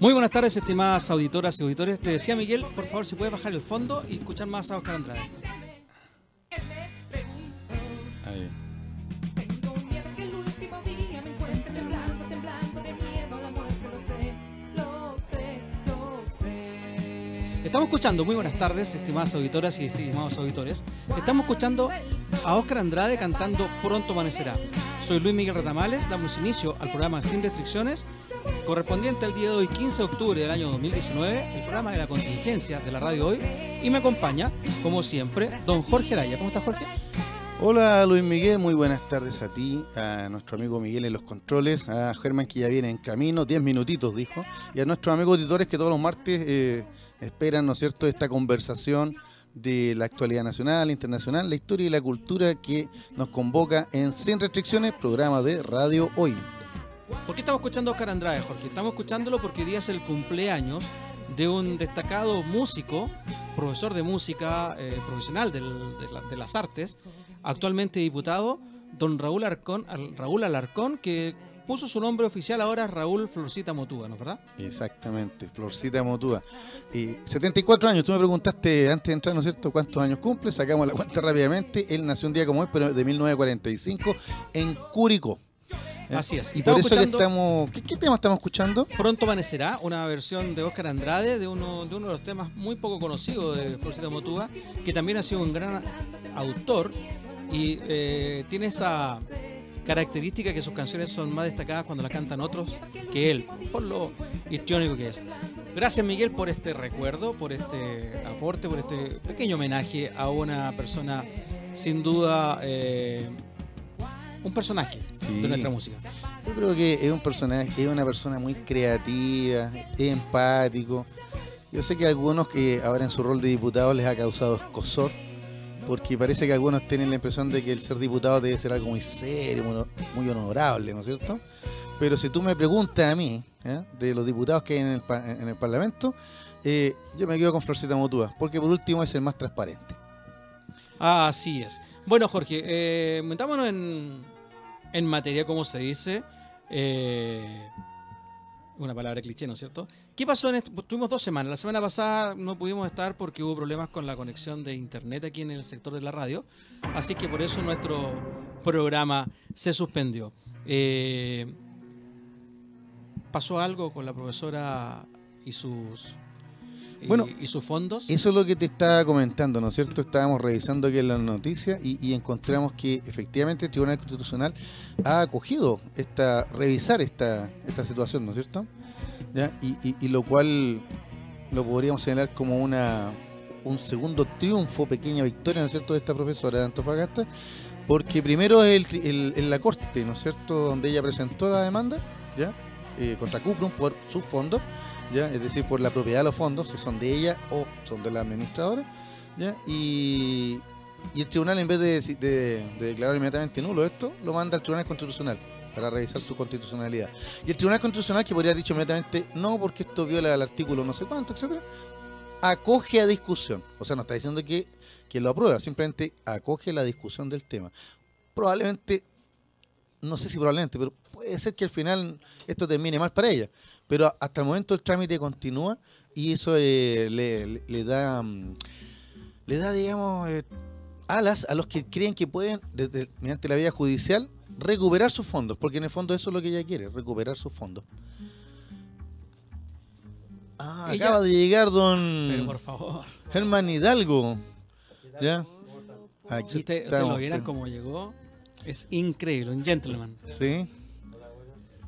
Muy buenas tardes, estimadas auditoras y auditores. Te decía Miguel, por favor, si puedes bajar el fondo y escuchar más a Oscar Andrade. Estamos escuchando, muy buenas tardes, estimadas auditoras y estimados auditores. Estamos escuchando a Oscar Andrade cantando Pronto Amanecerá. Soy Luis Miguel Retamales, damos inicio al programa Sin Restricciones, correspondiente al día de hoy, 15 de octubre del año 2019, el programa de la contingencia de la radio hoy. Y me acompaña, como siempre, don Jorge Araya. ¿Cómo está Jorge? Hola Luis Miguel, muy buenas tardes a ti, a nuestro amigo Miguel en los controles, a Germán que ya viene en camino, 10 minutitos dijo, y a nuestros amigos auditores que todos los martes eh, esperan, ¿no es cierto?, esta conversación de la actualidad nacional, internacional, la historia y la cultura que nos convoca en Sin Restricciones, programa de Radio Hoy. ¿Por qué estamos escuchando a Oscar Andrade, Jorge? Estamos escuchándolo porque hoy día es el cumpleaños de un destacado músico, profesor de música eh, profesional de, de las artes, actualmente diputado, don Raúl Arcón, Raúl Alarcón, que puso su nombre oficial ahora Raúl Florcita Motúa, ¿no es verdad? Exactamente, Florcita Motúa. Y 74 años, tú me preguntaste antes de entrar, ¿no es cierto?, cuántos años cumple, sacamos la cuenta rápidamente, él nació un día como hoy, pero de 1945, en Curicó. Así es. Y por eso que estamos... ¿Qué, qué tema estamos escuchando? Pronto amanecerá, una versión de Oscar Andrade de uno, de uno de los temas muy poco conocidos de Florcita Motúa, que también ha sido un gran autor y eh, tiene esa característica que sus canciones son más destacadas cuando las cantan otros que él, por lo histriónico que es. Gracias Miguel por este recuerdo, por este aporte, por este pequeño homenaje a una persona sin duda eh, un personaje Sí. de nuestra música. Yo creo que es un personaje, es una persona muy creativa, es empático. Yo sé que a algunos que ahora en su rol de diputado les ha causado escosor, porque parece que algunos tienen la impresión de que el ser diputado debe ser algo muy serio, muy, honorable, ¿no es cierto? Pero si tú me preguntas a mí, ¿eh? de los diputados que hay en el, en el Parlamento, eh, yo me quedo con Florcita Motúa, porque por último es el más transparente. Así es. Bueno, Jorge, eh, metámonos en, en materia, como se dice. eh, una palabra cliché, ¿no es cierto? ¿Qué pasó en esto? Tuvimos dos semanas. La semana pasada no pudimos estar porque hubo problemas con la conexión de internet aquí en el sector de la radio. Así que por eso nuestro programa se suspendió. Eh, ¿Pasó algo con la profesora y sus, y- Bueno, y sus fondos? Eso es lo que te estaba comentando, ¿no es cierto? Estábamos revisando aquí en las noticias y, y encontramos que efectivamente el Tribunal Constitucional ha acogido esta, revisar esta, esta situación, ¿no es cierto? ¿Ya? Y, lo cual lo podríamos señalar como una un segundo triunfo, pequeña victoria, ¿no es cierto?, de esta profesora de Antofagasta, porque primero es el, el- en la corte, ¿no es cierto?, donde ella presentó la demanda, ¿ya?, Eh, contra Cuprum por sus fondos, ¿ya? es decir, por la propiedad de los fondos, si son de ella o son de la administradora, ¿ya? Y, y el tribunal, en vez de, declarar inmediatamente nulo esto, lo manda al tribunal constitucional para revisar su constitucionalidad. Y el tribunal constitucional, que podría haber dicho inmediatamente no, porque esto viola el artículo no sé cuánto, etcétera, acoge a discusión. O sea, no está diciendo que, que lo aprueba, simplemente acoge la discusión del tema. Probablemente, no sé si probablemente, pero puede ser que al final esto termine mal para ella. Pero hasta el momento el trámite continúa y eso eh, le, le- le da, mm, le da, digamos, eh, alas a los que creen que pueden, desde, mediante la vía judicial, recuperar sus fondos, porque en el fondo eso es lo que ella quiere, recuperar sus fondos. Ah, Ella- acaba de llegar don Pero por favor. Germán Hidalgo. ¿Ya? Aquí Si usted, lo vieran ten- como llegó, es increíble, un gentleman. Sí.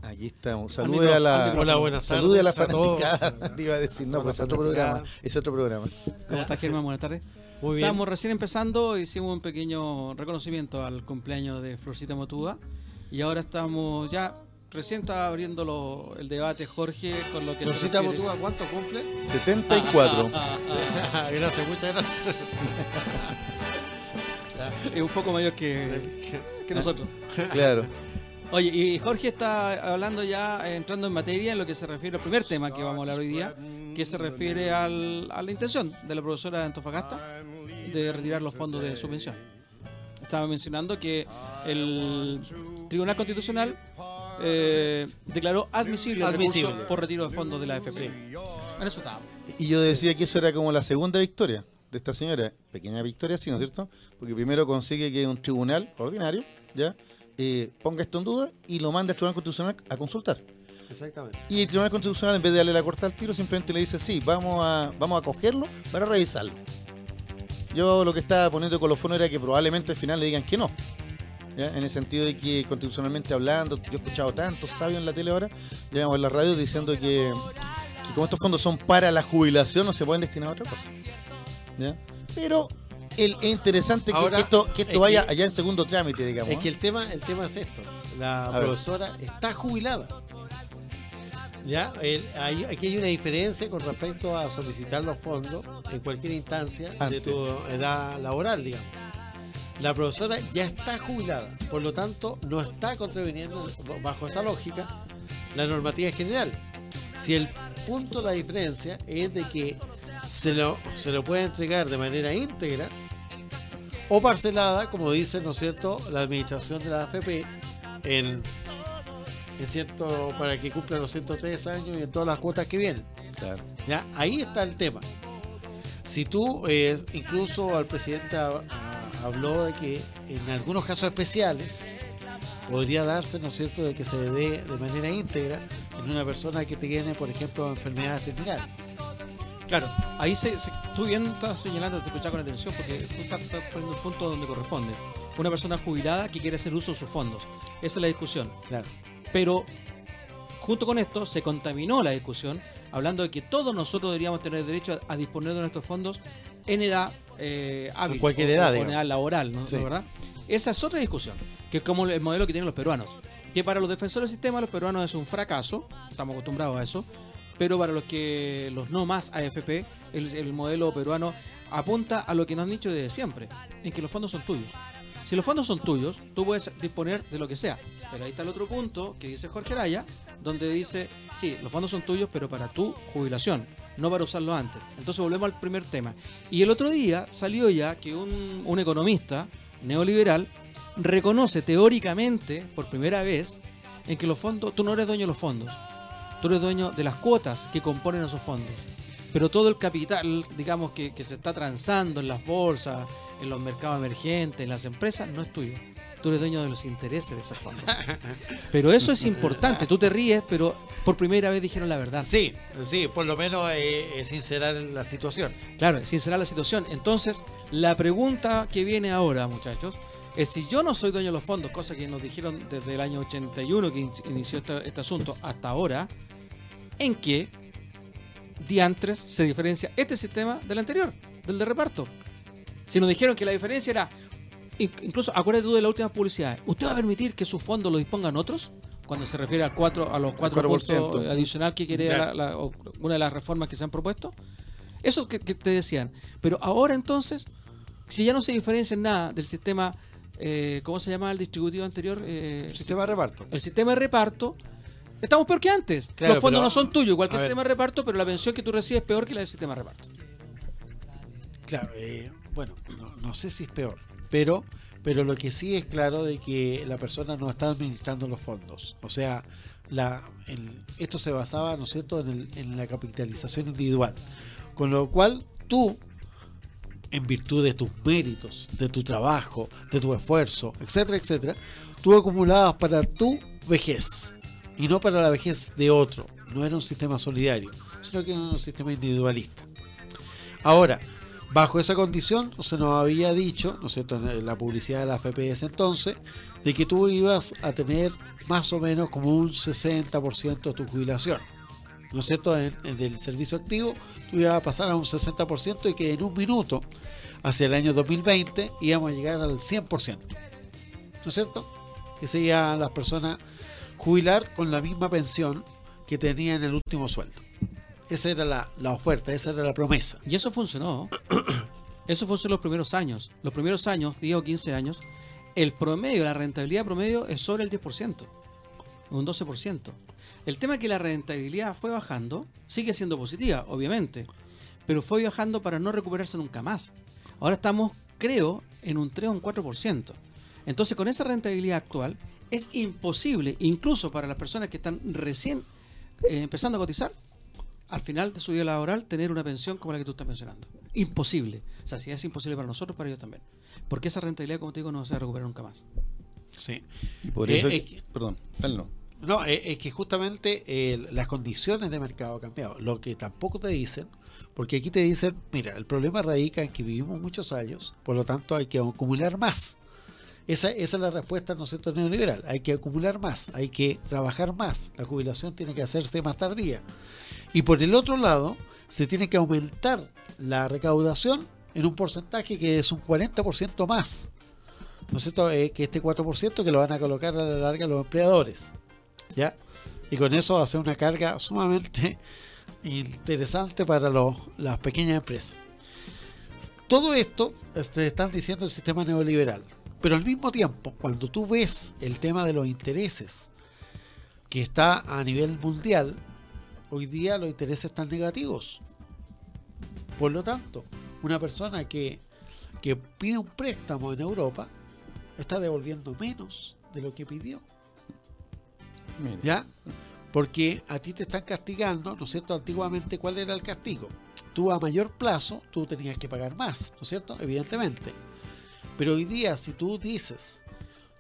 Aquí estamos. Al Salude a la. Hola, buenas Salude a la tardes fanaticada. Te iba a decir, no, pues es otro programa. Es otro programa. ¿Cómo está Germán? Buenas tardes. Muy bien. Estábamos recién empezando, hicimos un pequeño reconocimiento al cumpleaños de Florcita Motúa y ahora estamos ya, recién está abriendo lo- el debate Jorge con lo que se Rosita refiere- Botúa, ¿cuánto cumple? 74. Ah, ah, gracias, muchas gracias. ah. es un poco mayor que, que nosotros. claro. Oye, y Jorge está hablando ya, eh, entrando en materia en lo que se refiere al primer tema que vamos a hablar hoy día, que se refiere al- a la intención de la profesora de Antofagasta de retirar los fondos de subvención. Estaba mencionando que el Tribunal Constitucional eh, declaró admisible, el Admisible. recurso por retiro de fondos de la AFP. Sí. En eso estábamos. Y yo decía que eso era como la segunda victoria de esta señora. Pequeña victoria, sí, ¿no es cierto? Porque primero consigue que un tribunal ordinario ya eh, ponga esto en duda y lo manda al Tribunal Constitucional a consultar. Exactamente. Y el Tribunal Constitucional, en vez de darle la corta al tiro, simplemente le dice, sí, vamos a, vamos a cogerlo para revisarlo. Yo lo que estaba poniendo de colofón era que probablemente al final le digan que no. ¿ya? En el sentido de que constitucionalmente hablando, yo he escuchado tantos sabios en la tele ahora, digamos en la radio, diciendo que, que como estos fondos son para la jubilación, no se pueden destinar a otra cosa. ¿ya? Pero el, es interesante que, Ahora, que esto, que esto es vaya que- allá en segundo trámite, digamos. Es que ¿eh? el tema, el tema es esto. La A ver. profesora está jubilada. ¿Ya? El- hay- aquí hay una diferencia con respecto a solicitar los fondos en cualquier instancia de Antes. tu edad laboral, digamos. La profesora ya está jubilada, por lo tanto no está contraviniendo bajo esa lógica la normativa general. Si el punto de la diferencia es de que se lo, se lo puede entregar de manera íntegra o parcelada, como dice, ¿no es cierto?, la administración de la AFP en, en ciento, para que cumpla los 103 años y en todas las cuotas que vienen. Claro. ¿ya? Ahí está el tema. Si tú, eh, incluso al presidente ha- ha- habló de que en algunos casos especiales podría darse, ¿no es cierto?, de que se dé de manera íntegra en una persona que tiene, por ejemplo, enfermedades terminales. Claro, ahí se, se- tú bien estás señalando, te escuchaba con atención porque tú estás, estás poniendo el punto donde corresponde. Una persona jubilada que quiere hacer uso de sus fondos. Esa es la discusión. Claro. Pero junto con esto se contaminó la discusión hablando de que todos nosotros deberíamos tener derecho a, a disponer de nuestros fondos en edad eh, hábil. En cualquier o- edad, o en digamos. edad laboral, ¿no? Sí. ¿No verdad? Esa es otra discusión, que es como el modelo que tienen los peruanos. Que para los defensores del sistema, los peruanos es un fracaso, estamos acostumbrados a eso, pero para los que los no más AFP, el, el modelo peruano apunta a lo que nos han dicho desde siempre, en que los fondos son tuyos. Si los fondos son tuyos, tú puedes disponer de lo que sea. Pero ahí está el otro punto que dice Jorge Araya, donde dice, sí, los fondos son tuyos, pero para tu jubilación, no para usarlo antes. Entonces volvemos al primer tema. Y el otro día salió ya que un economista neoliberal reconoce teóricamente, por primera vez, en que los fondos, tú no eres dueño de los fondos, tú eres dueño de las cuotas que componen esos fondos. Pero todo el capital, digamos, que, que se está transando en las bolsas, en los mercados emergentes, en las empresas, no es tuyo. Tú eres dueño de los intereses de esos fondos. Pero eso es importante. Tú te ríes, pero por primera vez dijeron la verdad. Sí, sí, por lo menos eh, es sincerar la situación. Claro, sincerar la situación. Entonces, la pregunta que viene ahora, muchachos, es si yo no soy dueño de los fondos, cosa que nos dijeron desde el año 81 que in- inició este, este asunto hasta ahora, ¿en qué diantres se diferencia este sistema del anterior, del de reparto? Si nos dijeron que la diferencia era, in- incluso acuérdate tú de la última publicidad, ¿usted va a permitir que sus fondos lo dispongan otros? Cuando se refiere a, cuatro, a los 4%, 4%. adicional que quiere la- una de las reformas que se han propuesto. Eso que, que te decían. Pero ahora entonces, si ya no se diferencia en nada del sistema, eh, ¿cómo se llama el distributivo anterior? Eh, Sistema de reparto. el sistema de reparto, estamos peor que antes. Claro, Los fondos pero- no son tuyos, igual que el sistema de reparto, pero la pensión que tú recibes es peor que la del sistema de reparto. Claro, eh, bueno, no, no sé si es peor, pero, pero lo que sí es claro de que la persona no está administrando los fondos. O sea, la, el- esto se basaba, ¿no es cierto?, en, el- en la capitalización individual. Con lo cual, tú, en virtud de tus méritos, de tu trabajo, de tu esfuerzo, etcétera, etcétera, tú acumulabas para tu vejez y no para la vejez de otro. No era un sistema solidario, sino que era un sistema individualista. Ahora, bajo esa condición, se nos había dicho, ¿no es cierto?, en la publicidad de la FPS entonces, de que tú ibas a tener más o menos como un 60% de tu jubilación. ¿No es cierto? En, en servicio activo, tú ibas a pasar a un 60% y que en un minuto, hacia el año 2020, íbamos a llegar al 100%. ¿No es cierto? Que se iban las personas jubilar con la misma pensión que tenían el último sueldo. Esa era la, la oferta, esa era la promesa. Y eso funcionó. Eso funcionó los primeros años. Los primeros años, 10 o 15 años, el promedio, la rentabilidad promedio es sobre el 10%, un 12%. El tema es que la rentabilidad fue bajando, sigue siendo positiva, obviamente, pero fue bajando para no recuperarse nunca más. Ahora estamos, creo, en un 3 o un 4%. Entonces, con esa rentabilidad actual, es imposible, incluso para las personas que están recién eh, empezando a cotizar, al final de su vida laboral tener una pensión como la que tú estás mencionando. Imposible. O sea, si es imposible para nosotros, para ellos también. Porque esa rentabilidad, como te digo, no se va a recuperar nunca más. Sí. Y por Eh, eso, es que- perdón, él no. No, es, es que justamente eh, las condiciones de mercado han cambiado. Lo que tampoco te dicen, porque aquí te dicen, mira, el problema radica en que vivimos muchos años, por lo tanto hay que acumular más. Esa, esa es la respuesta, ¿no es cierto?, neoliberal. Hay que acumular más, hay que trabajar más. La jubilación tiene que hacerse más tardía. Y por el otro lado, se tiene que aumentar la recaudación en un porcentaje que es un 40% más. ¿No es cierto? Eh, que este 4% que lo van a colocar a la larga los empleadores. ¿Ya? Y con eso va a ser una carga sumamente interesante para los- las pequeñas empresas. Todo esto te están diciendo el sistema neoliberal. Pero al mismo tiempo, cuando tú ves el tema de los intereses que está a nivel mundial, hoy día los intereses están negativos. Por lo tanto, una persona que, que pide un préstamo en Europa está devolviendo menos de lo que pidió. Mira. ¿Ya? Porque a ti te están castigando, ¿no es cierto? Antiguamente, ¿cuál era el castigo? Tú a mayor plazo, tú tenías que pagar más, ¿no es cierto? Evidentemente. Pero hoy día, si tú dices,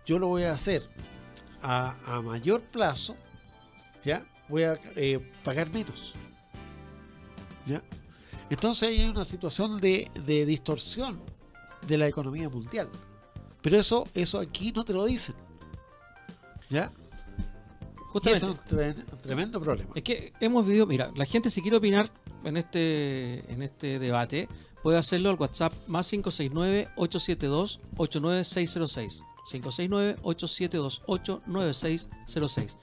yo lo voy a hacer a, a mayor plazo, ¿ya? Voy a eh, pagar menos. ¿Ya? Entonces ahí hay una situación de, de distorsión de la economía mundial. Pero eso, eso aquí no te lo dicen. ¿Ya? Justamente. es un tre- tremendo problema. Es que hemos vivido, mira, la gente si quiere opinar en este en este debate puede hacerlo al WhatsApp más 569-872-89606. 569-872-89606.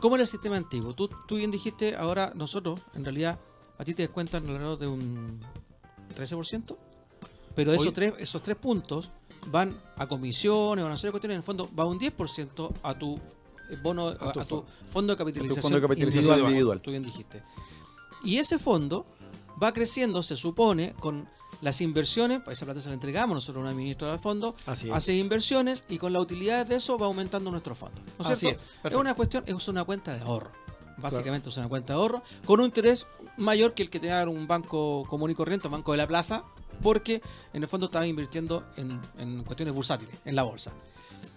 ¿Cómo era el sistema antiguo? Tú, tú bien dijiste, ahora nosotros, en realidad, a ti te descuentan alrededor de un 13%, pero esos, Hoy- tres, esos tres puntos van a comisiones, van a hacer cuestiones, en el fondo va un 10% a tu bono, a, tu a tu fondo. de capitalización, fondo de capitalización individual. Tú bien dijiste. Y ese fondo va creciendo, se supone, con las inversiones, esa plata se la entregamos nosotros a una ministra del fondo, Así es. hace inversiones y con las utilidades de eso va aumentando nuestro fondo. ¿no es Así cierto? es, es una cuestión, es una cuenta de ahorro. Básicamente es una cuenta de ahorro con un interés mayor que el que tenga un banco común y corriente, un banco de la plaza, porque en el fondo estaba invirtiendo en, en cuestiones bursátiles, en la bolsa.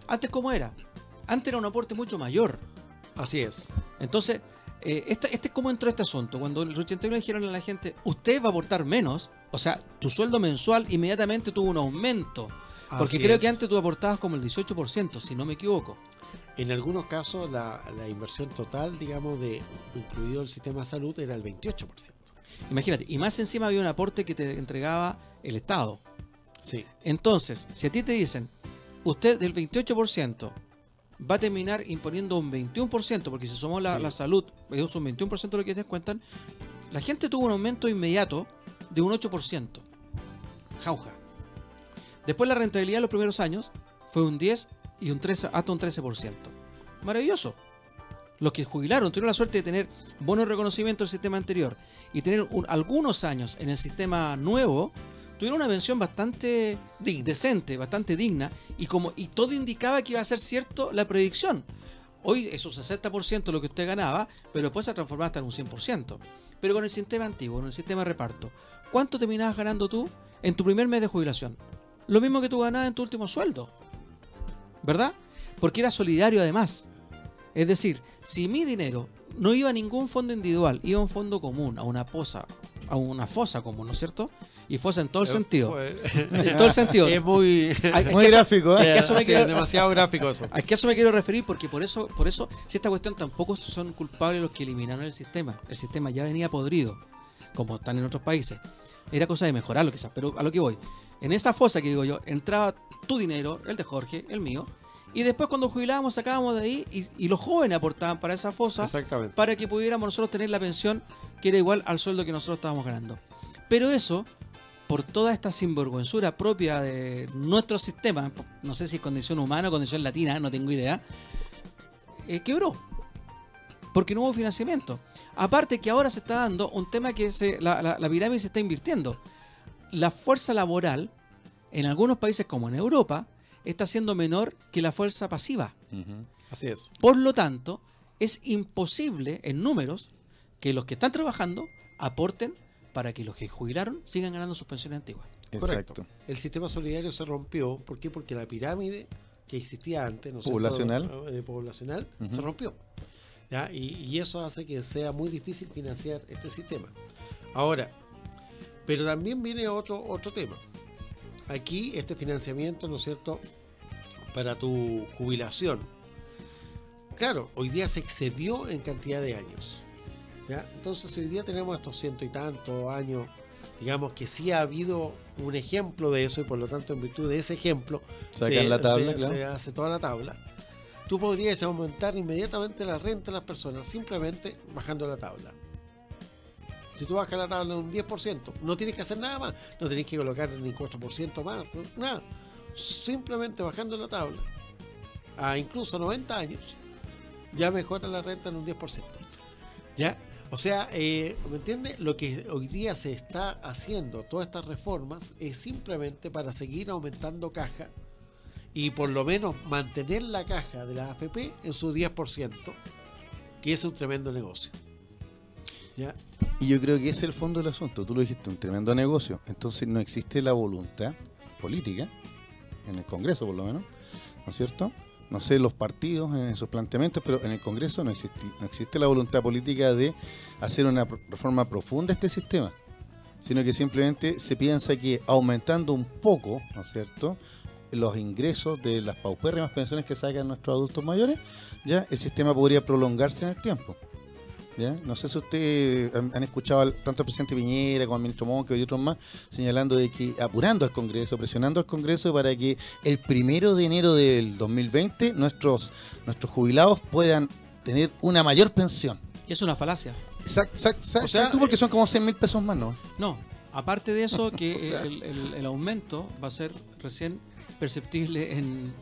Antes, ¿cómo era? Antes era un aporte mucho mayor. Así es. Entonces, eh, este, este, ¿cómo entró este asunto? Cuando el 81 le dijeron a la gente, usted va a aportar menos, o sea, tu sueldo mensual inmediatamente tuvo un aumento. Porque Así creo es. que antes tú aportabas como el 18%, si no me equivoco. En algunos casos la, la inversión total, digamos, de incluido el sistema de salud era el 28%. Imagínate, y más encima había un aporte que te entregaba el Estado. Sí. Entonces, si a ti te dicen, usted del 28% va a terminar imponiendo un 21%, porque si somos la, Sí. la salud, es un 21% de lo que te descuentan, la gente tuvo un aumento inmediato de un 8%. Jauja. Después la rentabilidad de los primeros años fue un 10 y un 13, hasta un 13%. Maravilloso. Los que jubilaron tuvieron la suerte de tener buenos reconocimientos del sistema anterior y tener un- algunos años en el sistema nuevo, tuvieron una pensión bastante decente, bastante digna y como y todo indicaba que iba a ser cierto la predicción. Hoy es un 60% lo que usted ganaba, pero después se transformaba hasta en un 100%. Pero con el sistema antiguo, con el sistema de reparto, ¿cuánto terminabas ganando tú en tu primer mes de jubilación? Lo mismo que tú ganabas en tu último sueldo. ¿Verdad? Porque era solidario además. Es decir, si mi dinero no iba a ningún fondo individual, iba a un fondo común, a una posa, a una fosa común, ¿no es cierto? Y fosa en todo el sentido. En todo el sentido. Es muy, Hay- Muy que eso- gráfico, ¿eh? eso me Sí, quiero- es demasiado gráfico eso. a eso me quiero referir porque por eso, por eso, si esta cuestión tampoco son culpables los que eliminaron el sistema. El sistema ya venía podrido, como están en otros países. Era cosa de mejorarlo quizás, pero a lo que voy. En esa fosa que digo yo, entraba tu dinero, el de Jorge, el mío, y después cuando jubilábamos sacábamos de ahí y, y los jóvenes aportaban para esa fosa Exactamente. para que pudiéramos nosotros tener la pensión que era igual al sueldo que nosotros estábamos ganando. Pero eso, por toda esta sinvergüenzura propia de nuestro sistema, no sé si es condición humana o condición latina, no tengo idea, eh, quebró. Porque no hubo financiamiento. Aparte que ahora se está dando un tema que se, la, la- la pirámide se está invirtiendo. La fuerza laboral, en algunos países como en Europa, está siendo menor que la fuerza pasiva. Así es. Por lo tanto, es imposible en números que los que están trabajando aporten para que los que jubilaron sigan ganando sus pensiones antiguas. Correcto. El sistema solidario se rompió. ¿Por qué? Porque la pirámide que existía antes, ¿no es cierto? Poblacional. Eh, poblacional, se rompió. ¿ya? Y, y eso hace que sea muy difícil financiar este sistema. Ahora, pero también viene otro, otro tema. Aquí este financiamiento, ¿no es cierto?, para tu jubilación. Claro, hoy día se excedió en cantidad de años. ¿Ya? Entonces hoy día tenemos estos ciento y tantos años, digamos que sí ha habido un ejemplo de eso y por lo tanto en virtud de ese ejemplo Sacan la tabla, se- claro. se hace toda la tabla. Tú podrías aumentar inmediatamente la renta de las personas simplemente bajando la tabla. Si tú bajas la tabla un 10%, no tienes que hacer nada más, no tienes que colocar ni 4% más, nada. Simplemente bajando la tabla a incluso 90 años, ya mejora la renta en un 10%. ¿Ya? O sea, eh, ¿me entiendes? Lo que hoy día se está haciendo, todas estas reformas, es simplemente para seguir aumentando caja y por lo menos mantener la caja de la AFP en su 10%, que es un tremendo negocio. Y yo creo que ese es el fondo del asunto. Tú lo dijiste, un tremendo negocio. Entonces no existe la voluntad política, en el Congreso por lo menos, ¿no es cierto? No sé los partidos en sus planteamientos, pero en el Congreso no existe, no existe la voluntad política de hacer una reforma profunda a este sistema, sino que simplemente se piensa que aumentando un poco, ¿no es cierto?, los ingresos de las paupérrimas pensiones que sacan nuestros adultos mayores, ya el sistema podría prolongarse en el tiempo. ¿Ya? No sé si ustedes han, han escuchado al- tanto al presidente Piñera como al ministro Monque y otros más señalando de que apurando al Congreso, presionando al Congreso para que el primero de enero del 2020 nuestros, nuestros jubilados puedan tener una mayor pensión. Y es una falacia. Exacto, O sea, tú porque son como 100 mil pesos más, ¿no? No, aparte de eso, que O sea. el, el- el aumento va a ser recién perceptible en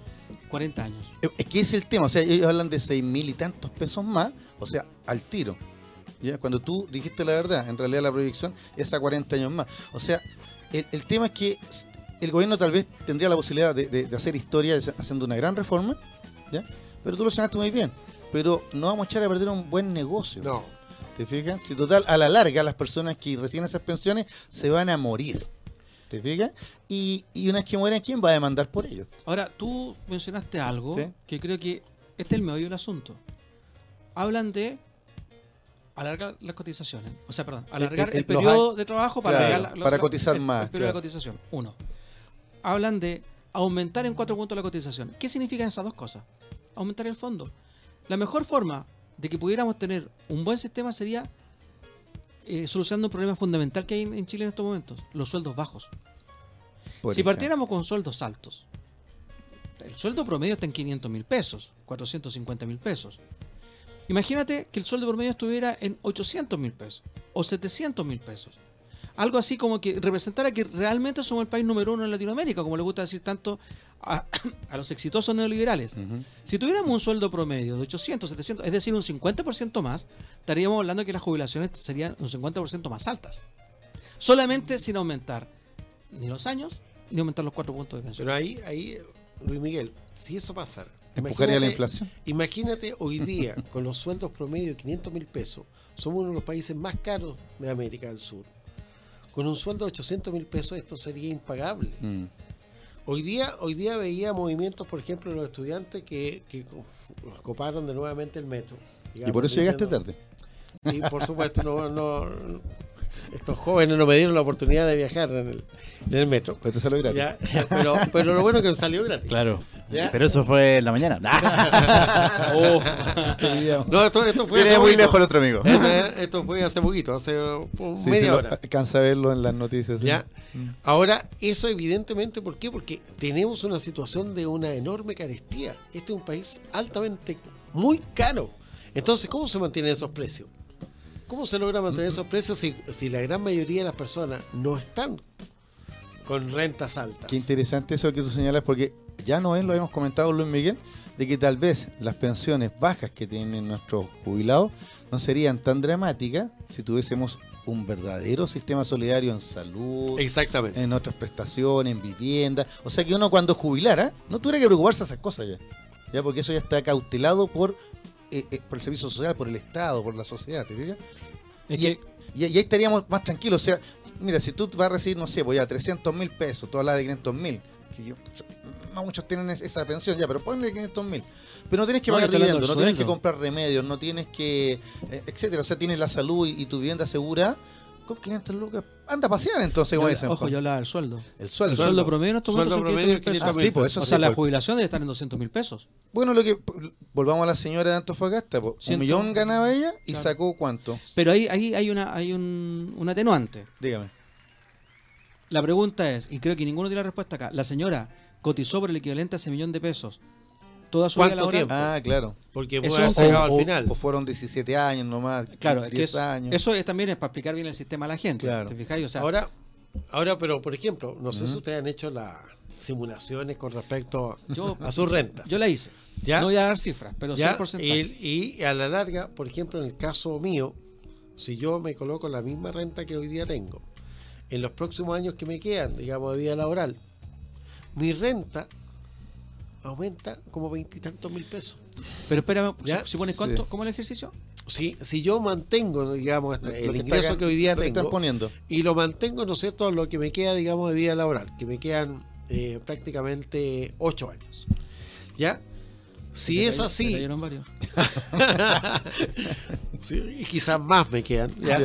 40 años. Eh, Es que es el tema, o sea, ellos hablan de 6 mil y tantos pesos más, o sea, al tiro. ¿ya? Cuando tú dijiste la verdad, en realidad la proyección es a 40 años más. O sea, el, el tema es que el gobierno tal vez tendría la posibilidad de, de- de hacer historia haciendo una gran reforma, ¿ya? pero tú lo señalaste muy bien. Pero no vamos a echar a perder un buen negocio. No, ¿Te fijas? Si total, a la larga, las personas que reciben esas pensiones se van a morir. ¿Te fijas? Y, y una vez que mueren, ¿quién va a demandar por ellos? Ahora, tú mencionaste algo Sí. que creo que este es el meollo del asunto. Hablan de alargar las cotizaciones. O sea, perdón, alargar el, periodo de trabajo para, Claro, alargar la- para la- cotizar el- más, El periodo claro. de cotización. Uno. Hablan de aumentar en cuatro puntos la cotización. ¿Qué significan esas dos cosas? Aumentar el fondo. La mejor forma de que pudiéramos tener un buen sistema sería eh, solucionando un problema fundamental que hay en en Chile en estos momentos, los sueldos bajos. Por si ejemplo. partiéramos con sueldos altos, el sueldo promedio está en 500 mil pesos, 450 mil pesos. Imagínate que el sueldo promedio estuviera en 800 mil pesos o 700 mil pesos. Algo así como que representara que realmente somos el país número uno en Latinoamérica, como le gusta decir tanto a, a los exitosos neoliberales. Si tuviéramos un sueldo promedio de 800, 700, es decir, un 50% más, estaríamos hablando de que las jubilaciones serían un 50% más altas. Solamente sin aumentar ni los años ni aumentar los cuatro puntos de pensión. pero ahí, ahí, Luis Miguel, si eso pasara, Empujaría la imagínate- inflación. Imagínate hoy día, con los sueldos promedio de 500 mil pesos, somos uno de los países más caros de América del Sur. Con un sueldo de 800 mil pesos esto sería impagable. Mm. Hoy día, hoy día veía movimientos, por ejemplo, de los estudiantes que, que coparon de nuevamente el metro. Y por eso llegaste tarde. Y por supuesto, no, no- estos jóvenes no me dieron la oportunidad de viajar en el, en el metro. Pero te salió gratis. Ya, pero, pero lo bueno es que salió gratis. Claro. Ya. Pero eso fue en la mañana. Oh. No, esto, esto fue Viene hace muy poquito. lejos el otro amigo. Esto, esto fue hace poquito, hace uh, Sí, media hora. Alcanza a verlo en las noticias. sí. ¿Ya? Ahora, eso evidentemente, ¿por qué? Porque tenemos una situación de una enorme carestía. Este es un país altamente, muy caro. Entonces, ¿cómo se mantienen esos precios? ¿Cómo se logra mantener esos precios si, si la gran mayoría de las personas no están con rentas altas? Qué interesante eso que tú señalas, porque ya no es, lo hemos comentado Luis Miguel, de que tal vez las pensiones bajas que tienen nuestros jubilados no serían tan dramáticas si tuviésemos un verdadero sistema solidario en salud, Exactamente. en otras prestaciones, en vivienda. O sea que uno cuando jubilara no tuviera que preocuparse de esas cosas ya. ya porque eso ya está cautelado por, eh, eh, por el servicio social, por el Estado, por la sociedad, ¿te fijas? Es y, que, y- y ahí estaríamos más tranquilos. O sea, mira, si tú vas a recibir, no sé, pues ya 300 mil pesos, tú hablas de 500 mil, que yo- no muchos tienen es- esa pensión ya, pero ponle 500 mil. Pero no tienes que No, pagar dividendos, no tienes que comprar remedios, no tienes que, eh, etcétera. O sea, tienes la salud y, y tu vivienda segura. Con 500 lucas, anda a pasear entonces, como yo- dicen. ojo, yo hablaba del sueldo. El sueldo. El sueldo promedio en estos Sueldo momentos son promedio 500 mil pesos. 500 Ah, sí, pues eso o sí, sea, la pues. jubilación debe estar en 200 mil pesos. Bueno, lo que volvamos a la señora de Antofagasta, po. un millón ganaba ella y Claro. sacó cuánto, Pero ahí, ahí hay una hay un, un atenuante. dígame. La pregunta es, y creo que ninguno tiene la respuesta acá, la señora cotizó por el equivalente a ese millón de pesos toda su vida ¿Cuánto laboral. tiempo? Ah, claro. Porque Eso puede haber es- sacado o, al final. o fueron 17 años nomás, Claro, es 10 que es- años. eso es, también es para explicar bien el sistema a la gente. Claro. ¿Te fijáis? O sea, ahora, ahora, pero por ejemplo, no sé si ustedes han hecho las simulaciones con respecto Yo- a sus rentas. yo la hice. ¿Ya? No voy a dar cifras, pero sí ¿Ya? Y, y a la larga, por ejemplo, en el caso mío, si yo me coloco la misma renta que hoy día tengo, en los próximos años que me quedan, digamos, de vida laboral, mi renta aumenta como veintitantos mil pesos. Pero espérame, ¿Ya? si, si pones Sí. cuánto, ¿cómo es el ejercicio? Si, si yo mantengo, digamos, Lo el que está ingreso gan- que hoy día que tengo, poniendo. y lo mantengo, ¿no es cierto?, lo que me queda, digamos, de vida laboral, que me quedan eh, prácticamente ocho años. ¿Ya? Si es te así, cayeron varios. Sí, y quizás más me quedan. ¿ya?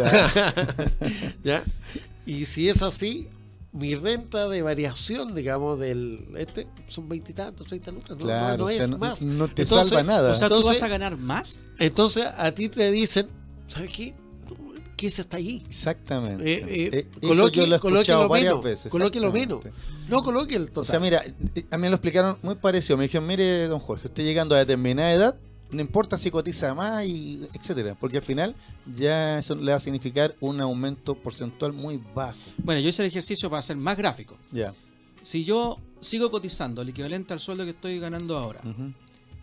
¿Ya? Y si es así, mi renta de variación, digamos, del este, son veintitantos, treinta lucas. No, Claro, no, no o sea, es no- más. no te Entonces, salva nada. O sea, ¿tú vas a ganar más? Entonces a ti te dicen, ¿sabes qué? ¿Qué se está allí? Exactamente. Eh, eh, Eh, eso coloque, yo lo he coloque escuchado lo varias menos. veces. Coloque lo menos. No coloque el total. O sea, mira, eh, a mí me lo explicaron muy parecido. Me dijeron, mire, don Jorge, usted llegando a determinada edad, no importa si cotiza más y etcétera, porque al final ya eso le va a significar un aumento porcentual muy bajo. Bueno, yo hice el ejercicio para ser más gráfico. Ya. Si yo sigo cotizando el equivalente al sueldo que estoy ganando ahora, Ujú.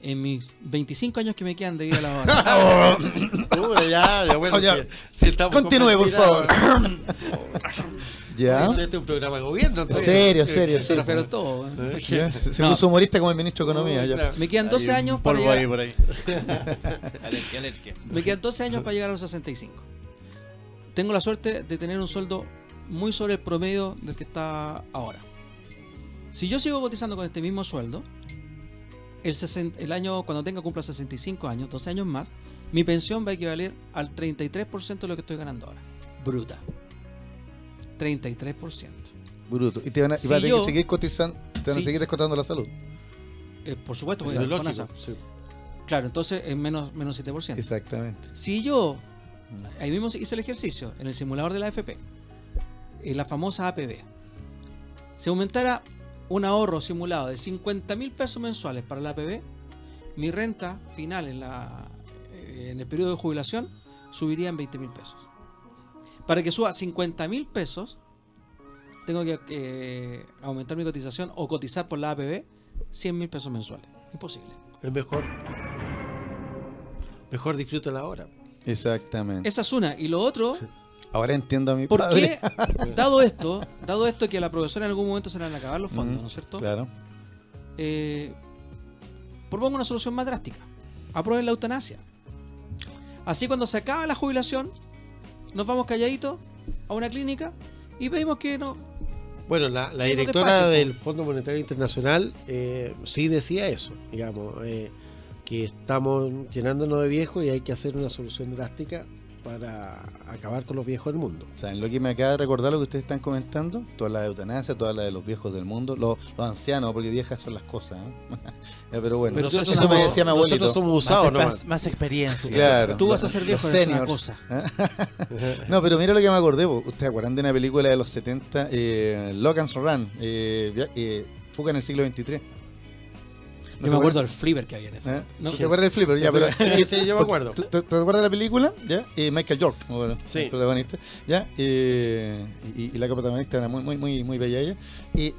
En mis 25 años que me quedan de vida laboral, Uy, ya, ya, bueno, Oye, si- si estamos continúe, por comprometidos, Ya. Este es un programa de gobierno. entonces. Serio, serio, se serio. refiere a todo. ¿eh? Ya, Se No. puso humorista como el ministro de Economía. ya. Claro. Me quedan 12 Hay un años para polvo ahí llegar, por ahí. alergia, alergia. me quedan 12 años para llegar a los 65. Tengo la suerte de tener un sueldo muy sobre el promedio del que está ahora. Si yo sigo cotizando con este mismo sueldo, el, 60 el año cuando tenga cumpla 65 años, 12 años más, mi pensión va a equivaler al 33% de lo que estoy ganando ahora. Bruta. 33%. Bruto. Y te van a, y vas a tener yo- que seguir cotizando, te van a seguir descontando la salud. Eh, por supuesto, porque es la lógico, sí. Claro, entonces es menos, menos 7%. Exactamente. Si yo, ahí mismo hice el ejercicio, en el simulador de la AFP, en la famosa APB, si aumentara un ahorro simulado de 50 mil pesos mensuales para la APB, mi renta final en, la, eh, en el periodo de jubilación subiría en 20 mil pesos. Para que suba 50 mil pesos, tengo que eh, aumentar mi cotización o cotizar por la APB 100 mil pesos mensuales. Imposible. Es mejor. Mejor disfruta la hora. Exactamente. Esa es una. Y lo otro, Ahora entiendo a mi ¿Por padre. qué, dado esto, dado esto que a la profesora en algún momento se le van a acabar los fondos, Mm, ¿no es cierto? Claro. Eh, propongo una solución más drástica. Aprueben la eutanasia. Así cuando se acaba la jubilación, nos vamos calladitos a una clínica y pedimos que no. Bueno, la, directora despacho, del Fondo Monetario Internacional eh, sí decía eso, digamos, eh, que estamos llenándonos de viejos y hay que hacer una solución drástica para acabar con los viejos del mundo. ¿Saben lo que me acaba de recordar lo que ustedes están comentando? Toda la eutanasia, toda la de los viejos del mundo, los, los ancianos, porque viejas son las cosas. ¿eh? Pero bueno, Pero eso nosotros me somos- decía mi abuelito. Nosotros somos Más, usados exper- nomás. más experiencia. Claro. Tú vas a ser viejo, es una cosa. No, pero mira lo que me acordé. ¿Ustedes acuerdan de una película de los 70, eh, Logan's Run, eh, eh, Fuga en el siglo XXIII? Yo me acuerdo del flipper que había en ese. ¿Eh? ¿no? ¿Te acuerdas del flipper? Ya, pero, Sí, sí, yo me acuerdo. ¿Tú- ¿Te, acuerdas de la película? ¿Ya? Eh, Michael York, bueno, Sí. el protagonista. ¿Ya? Eh, y, y la protagonista era muy, muy, muy, muy bella ella. Y-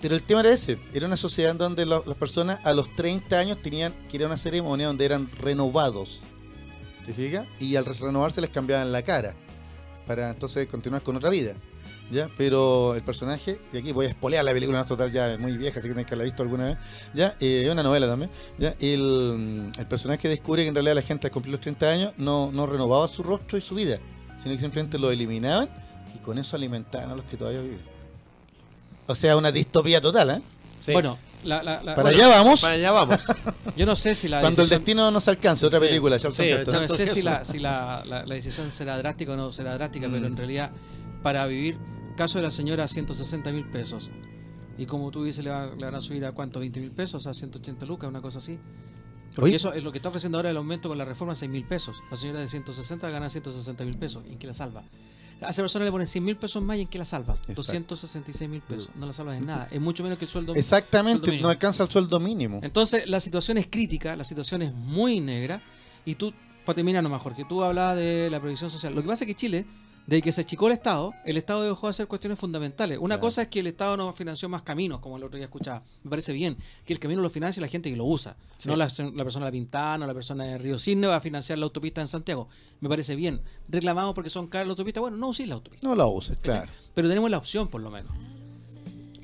pero el tema era ese. Era una sociedad en donde la- las personas a los 30 años tenían que ir a una ceremonia donde eran renovados. ¿Te fijas? Y al renovarse les cambiaban la cara. Para entonces continuar con otra vida. Ya, pero el personaje, y aquí voy a espolear la película, no es total, ya es muy vieja, así que tenéis que haberla visto alguna vez, ya, eh, es una novela también, ya, el, el personaje descubre que en realidad la gente al cumplir los 30 años no, no renovaba su rostro y su vida, sino que simplemente lo eliminaban y con eso alimentaban a los que todavía viven. O sea, una distopía total, ¿eh? Sí. Bueno, la, la- la- Para bueno, allá vamos, Para allá vamos. yo no sé si la cuando el decisión- destino nos alcance, otra Sí. película, Sí. No sé si, si la, la- la decisión será drástica o no será drástica, pero Mm. en realidad, para vivir, caso de la señora, 160 mil pesos. Y como tú dices, le, va- le van a subir a cuánto, 20 mil pesos, a 180 lucas, una cosa así. Porque Oye. eso es lo que está ofreciendo ahora el aumento con la reforma, 6 mil pesos. La señora de 160 gana 160 mil pesos. ¿Y en qué la salva? A esa persona le ponen 100 mil pesos más y en qué la salvas. Exacto. 266 mil pesos. No la salvas en nada. Es mucho menos que el sueldo Exactamente, sueldo mínimo. no alcanza el sueldo mínimo. entonces, la situación es crítica, la situación es muy negra. Y tú, para terminar nomás, Jorge, tú hablabas de la previsión social. Lo que pasa es que Chile, desde que se achicó el Estado, el Estado dejó de hacer cuestiones fundamentales. Una Claro. cosa es que el Estado no financió más caminos, como el otro día escuchaba. Me parece bien que el camino lo financie la gente que lo usa. No la, la persona de La Pintana, la persona de Río Cisne va a financiar la autopista en Santiago. Me parece bien. Reclamamos porque son caras las autopistas. Bueno, no uséis la autopista No la uses, claro. pero tenemos la opción por lo menos.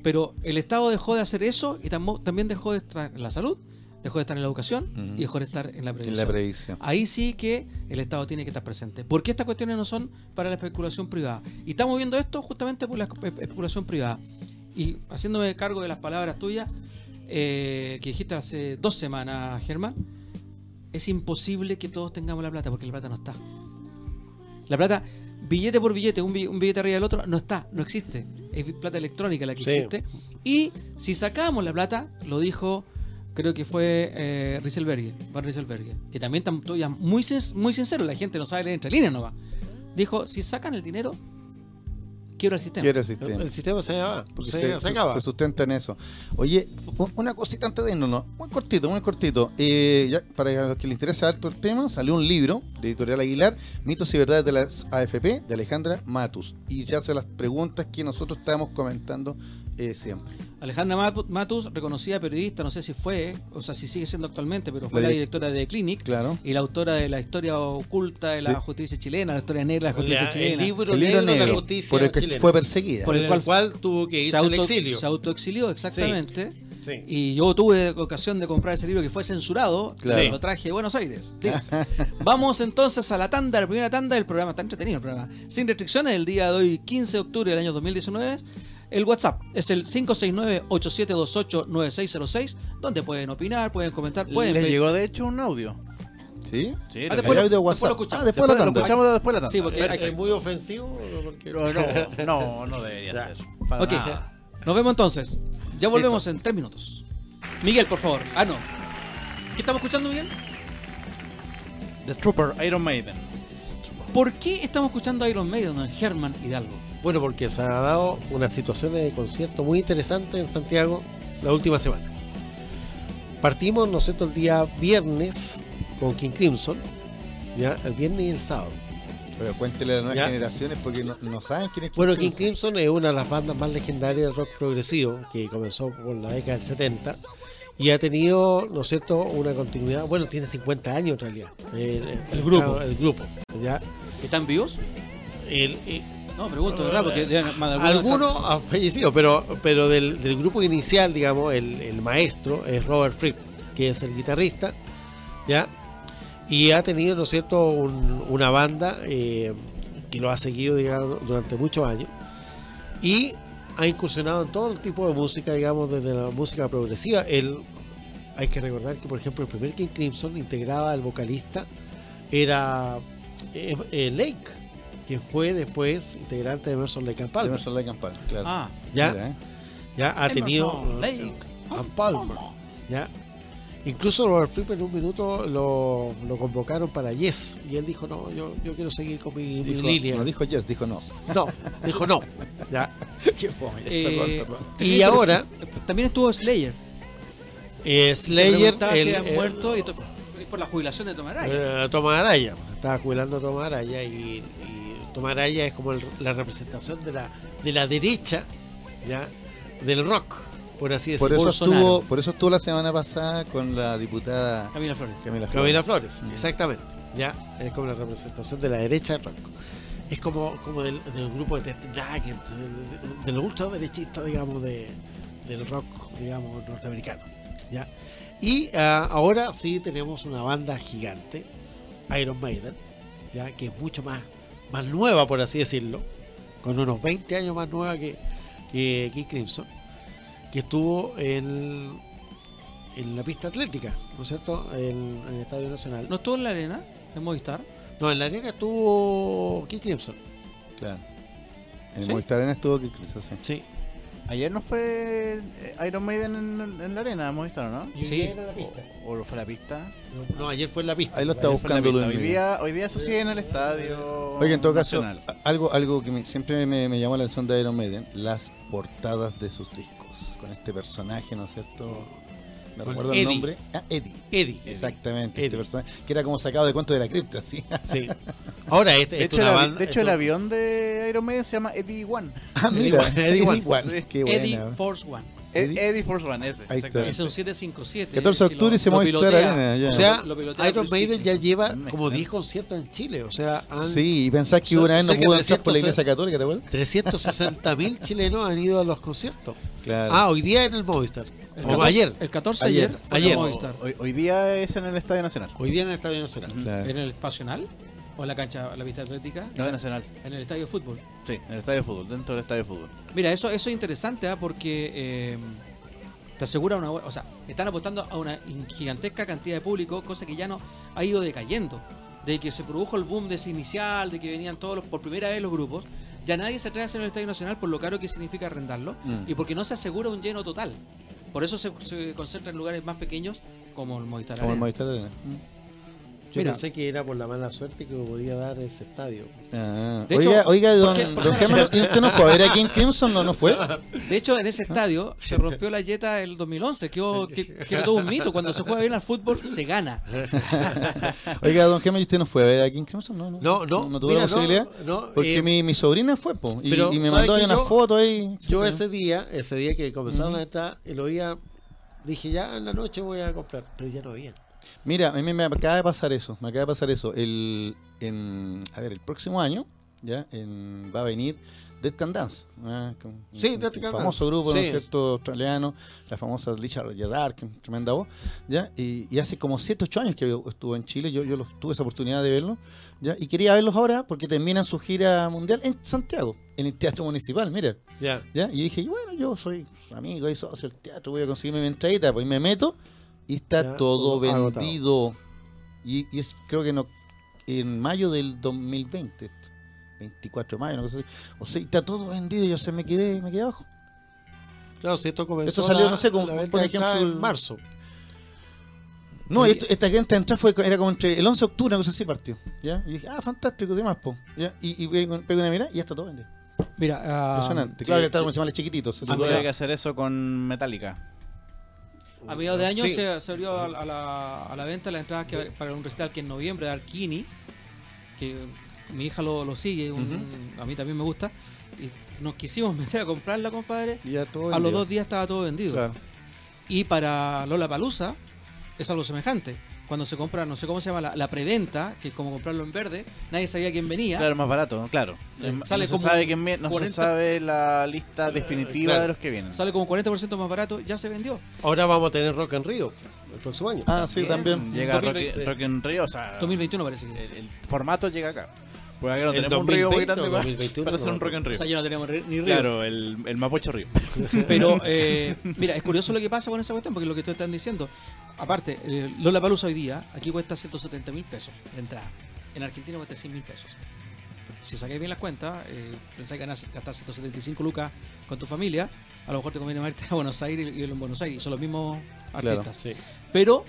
Pero el Estado dejó de hacer eso y también dejó de en la salud, dejó de estar en la educación y dejó de estar en la En previsión. la previsión. Ahí sí que el Estado tiene que estar presente. Porque estas cuestiones no son para la especulación privada. Y estamos viendo esto justamente por la espe- especulación privada. Y haciéndome cargo de las palabras tuyas eh, que dijiste hace dos semanas, Germán, es imposible que todos tengamos la plata porque la plata no está. La plata, billete por billete, un bi- un billete arriba del otro, no está, no existe. Es plata electrónica la que Sí. existe. Y si sacamos la plata, lo dijo, creo que fue eh, Rieselberger, Van Rieselberger, que también ya muy, sin- muy sincero, la gente no sabe leer entre líneas, no va. Dijo, si sacan el dinero, quiero el sistema. Quiere el sistema. el sistema se va. Porque Se, se, se acaba. se sustenta en eso. Oye, una cosita antes de irnos, ¿no? muy cortito, muy cortito. Eh, ya, para los que les interesa harto el tema, salió un libro de Editorial Aguilar, Mitos y Verdades de las AFP, de Alejandra Matus. Y ya hace las preguntas que nosotros estábamos comentando eh, siempre. Alejandra Matu- Matus, reconocida periodista, no sé si fue, o sea, si sigue siendo actualmente, pero fue La la, di- directora de Clinic Claro. y la autora de la historia oculta de la justicia chilena, la historia negra de la justicia La- chilena. el libro El libro negro de la justicia por el que chilena. fue perseguida. Por el el cual- tuvo que irse se, al exilio. se autoexilió, exactamente. Sí. Y yo tuve ocasión de comprar ese libro que fue censurado. Claro. Lo traje de Buenos Aires. Dígase. Vamos entonces a la tanda, la primera tanda del programa. Está entretenido el programa. Sin restricciones, el día de hoy, 15 de octubre del año 2019. El WhatsApp es el 569-8728-9606, donde pueden opinar, pueden comentar, pueden Le pedir- llegó de hecho un audio. ¿Sí? Sí, Ah, después lo- lo WhatsApp. escuchamos. Ah, después la Después lo tanda. escuchamos después de la tanda. Sí, porque hay- ¿Es muy ofensivo? Porque- No, no, no, no debería Ya. ser. Para Ok, nada. nos vemos entonces. Ya volvemos en tres minutos. Miguel, por favor. Ah, no. ¿Qué estamos escuchando, Miguel? The Trooper, Iron Maiden. ¿Por qué estamos escuchando Iron Maiden en Herman Hidalgo? Bueno, porque se ha dado una situación de concierto muy interesante en Santiago la última semana. Partimos, ¿no es cierto?, el día viernes con King Crimson, ya, el viernes y el sábado. Pero cuéntele a las nuevas Ya. generaciones porque no, no saben quién es Bueno, King Crimson. Crimson es una de las bandas más legendarias del rock progresivo que comenzó por la década del 70 y ha tenido, ¿no es cierto?, una continuidad. Bueno, tiene 50 años en realidad. El, El grupo. El grupo, ¿ya? ¿Están vivos? El- el- No, pregunto, ¿verdad? Porque algunos han fallecido, pero, pero del, del grupo inicial, digamos, el, el maestro es Robert Fripp, que es el guitarrista, ¿ya? Y ha tenido, ¿no es cierto?, un- una banda eh, que lo ha seguido, digamos, durante muchos años. Y ha incursionado en todo el tipo de música, digamos, desde la música progresiva. Él, hay que recordar que, por ejemplo, el primer King Crimson integraba al vocalista, era eh, eh, Lake, que fue después integrante de Emerson Lake and Palmer. Emerson Lake and Palmer, claro. Ah, ¿Ya? Mira, ¿eh? ya ha Emerson, tenido Lake and Palmer, ya incluso Robert Fripp en un minuto lo, lo convocaron para Yes y él dijo no yo, yo quiero seguir con mi, mi Dijo- línea No dijo yes, dijo no. no dijo no ya Qué fome. Eh, Perdón, perdón. y ahora También estuvo Slayer. eh, Slayer si el- había el- muerto y por la jubilación de Tomás Araya. eh, Tomás Araya estaba jubilando a Tomás Araya y, y Tomás Araya es como el- la representación de la de la derecha ya del rock por así Por decirlo eso, Bolsonaro. estuvo, por eso estuvo la semana pasada con la diputada Camila Flores. Camila Flores. Camila Flores, exactamente. Ya, es como la representación de la derecha del rock. es como, como del, del grupo de Ted Nugget, del, del ultraderechista, digamos, de, del rock, digamos, norteamericano. ¿ya? Y ah, ahora sí tenemos una banda gigante, Iron Maiden, ¿ya? que es mucho más, más nueva, por así decirlo, con unos 20 años más nueva que, que King Crimson, que estuvo en, en la pista atlética, ¿no es cierto? En, en el Estadio Nacional. ¿No estuvo en la arena? ¿En Movistar? No, en la arena estuvo King Crimson. Claro. En ¿Sí? Movistar Arena estuvo que sí. Sí. Ayer no fue eh, Iron Maiden en, en la arena, hemos visto, ¿no? Sí. ¿O, o fue la pista? No, ayer fue en la pista. Ahí lo está Ayer buscando. Luis Hoy día, hoy día eso sí en el estadio. Oye, en todo caso, nacional. algo, algo que me- siempre me, me llamó la atención de Iron Maiden, las portadas de sus discos, con este personaje, ¿no es cierto? ¿Me recuerdo el nombre? Ah, Eddie. Eddie. Exactamente, Eddie. este personaje, que era como sacado de cuento de la cripta, ¿sí? Sí. Ahora, este, De esto hecho, una el, avi- banda- de hecho, el esto- avión de Iron Maiden se llama Eddie One. Ah, mira, Eddie Eddie One. One, Sí. qué buena. Eddie ¿no? Force One. Ed- Eddie- Eddie Force One, ese. Ahí está. Es un 757. 14 de octubre y se pilotea. Arena, ya. O sea, Lo Iron Maiden ya lleva como excelente. 10 conciertos en Chile. O sea, han- Sí, y pensás que una vez no pudo entrar por la 300 iglesia católica, ¿te acuerdas? 360 mil chilenos han ido a los conciertos. Claro. Ah, hoy día en el Movistar. El O 14 ayer. El 14 Ayer. ayer. Hoy, hoy día es en el Estadio Nacional. Hoy día en el Estadio Nacional. Claro. ¿En el Espacional? ¿O en la cancha, la pista atlética? No, Nacional. En el estadio de fútbol. Sí, en el Estadio de Fútbol, dentro del Estadio de Fútbol. Mira, eso, eso es interesante ¿ah? porque eh, te asegura una. O sea, están apostando a una gigantesca cantidad de público, cosa que ya no ha ido decayendo. De que se produjo el boom de ese inicial, de que venían todos los, por primera vez los grupos, ya nadie se atreve a hacer en el Estadio Nacional por lo caro que significa arrendarlo Mm. y porque no se asegura un lleno total. Por eso se, se concentra en lugares más pequeños como el Movistar Como el. Movistar Arena. Yo Mira. pensé que era por la mala suerte que podía dar ese estadio. Ah, De oiga, hecho, oiga, ¿por don, don Gemma, ¿y ¿usted no fue a ver aquí en Crimson? ¿No, no fue? De hecho, en ese estadio se rompió la yeta el 2011, quedó, que, que era todo un mito. Cuando se juega bien al fútbol, se gana. Oiga, don Gemma, ¿y usted no fue a ver aquí en Crimson? No, no. No, no, No tuvo mira, la no, posibilidad. no, Porque eh, mi, mi sobrina fue, po, y, pero, y me ¿sabe mandó ahí una yo- foto ahí. Yo Sí, ese día, ese día que comenzaron a entrar, y lo veía, dije ya en la noche voy a comprar, pero ya no había. Mira, a mí me acaba de pasar eso, me acaba de pasar eso. El, en, a ver, el próximo año, ya, en- va a venir Death Can Dance. ah, Sí, un Can famoso Dance, grupo, ¿no es sí. cierto?, australiano, la famosa Richard Gerard, que es tremenda voz, ya, y, y hace como 7, 8 años que estuvo en Chile, yo, yo los- tuve esa oportunidad de verlo, ya, y quería verlos ahora porque terminan su gira mundial en Santiago, en el Teatro Municipal, mira. Ya. ¿Ya? Y dije, bueno, yo soy amigo y socio del teatro, voy a conseguirme mi entradita, pues y me meto y está Ya, todo agotado. vendido. Y, y es, creo que no, en mayo del 2020, esto, 24 de mayo, cosa así. O sea, y está todo vendido y yo se me quedé, me quedé abajo. Claro, si esto comenzó Esto salió, la- no sé, como- por ejemplo, en marzo. No, esto- esta gente entrada fue, era como entre el 11 de octubre, una cosa así partió. ¿ya? Y dije, ah, fantástico, demás, po. ¿ya? Y, y pego una mirada y ya está todo vendido. Mira, ah, Impresionante. Claro que el teatro municipal es chiquitito. se Se supone- tuve que hacer eso con Metallica. A mediados de año Sí. se, se abrió a, a la, a la venta la entrada que, para un recital que en noviembre de Arkini, que mi hija lo, lo sigue, un- a mí también me gusta. Y nos quisimos meter a comprarla, compadre. y A los dos días estaba todo vendido. Claro. Y para Lola Palusa es algo semejante. Cuando se compra, no sé cómo se llama, la, la preventa, que es como comprarlo en verde, nadie sabía quién venía. Claro, más barato, claro. Sí. Sale no como se sabe quién viene, no 40. se sabe la lista definitiva claro. de los que vienen. Sale como 40% más barato, ya se vendió. Ahora vamos a tener Rock en Río el próximo año. Ah, sí, también. Llega Rock, 2020. Rock en Río, o sea, 2021 parece que. el, el formato llega acá. Porque acá no tenemos un río muy 2020 o grande para, 2021, para hacer un Rock en O Río. sea, ya no tenemos ni río. Claro, el, el Mapocho Río. Pero, eh, mira, es curioso lo que pasa con esa cuestión, porque lo que tú estás diciendo, aparte, eh, Lola Palusa hoy día, aquí cuesta 170 mil pesos de entrada. En Argentina cuesta 100 mil pesos. Si sacáis bien las cuentas, eh, pensáis que ganas gastar 175 lucas con tu familia, a lo mejor te conviene irte a Buenos Aires y en Buenos Aires, y son los mismos Claro. artistas. Sí. Pero,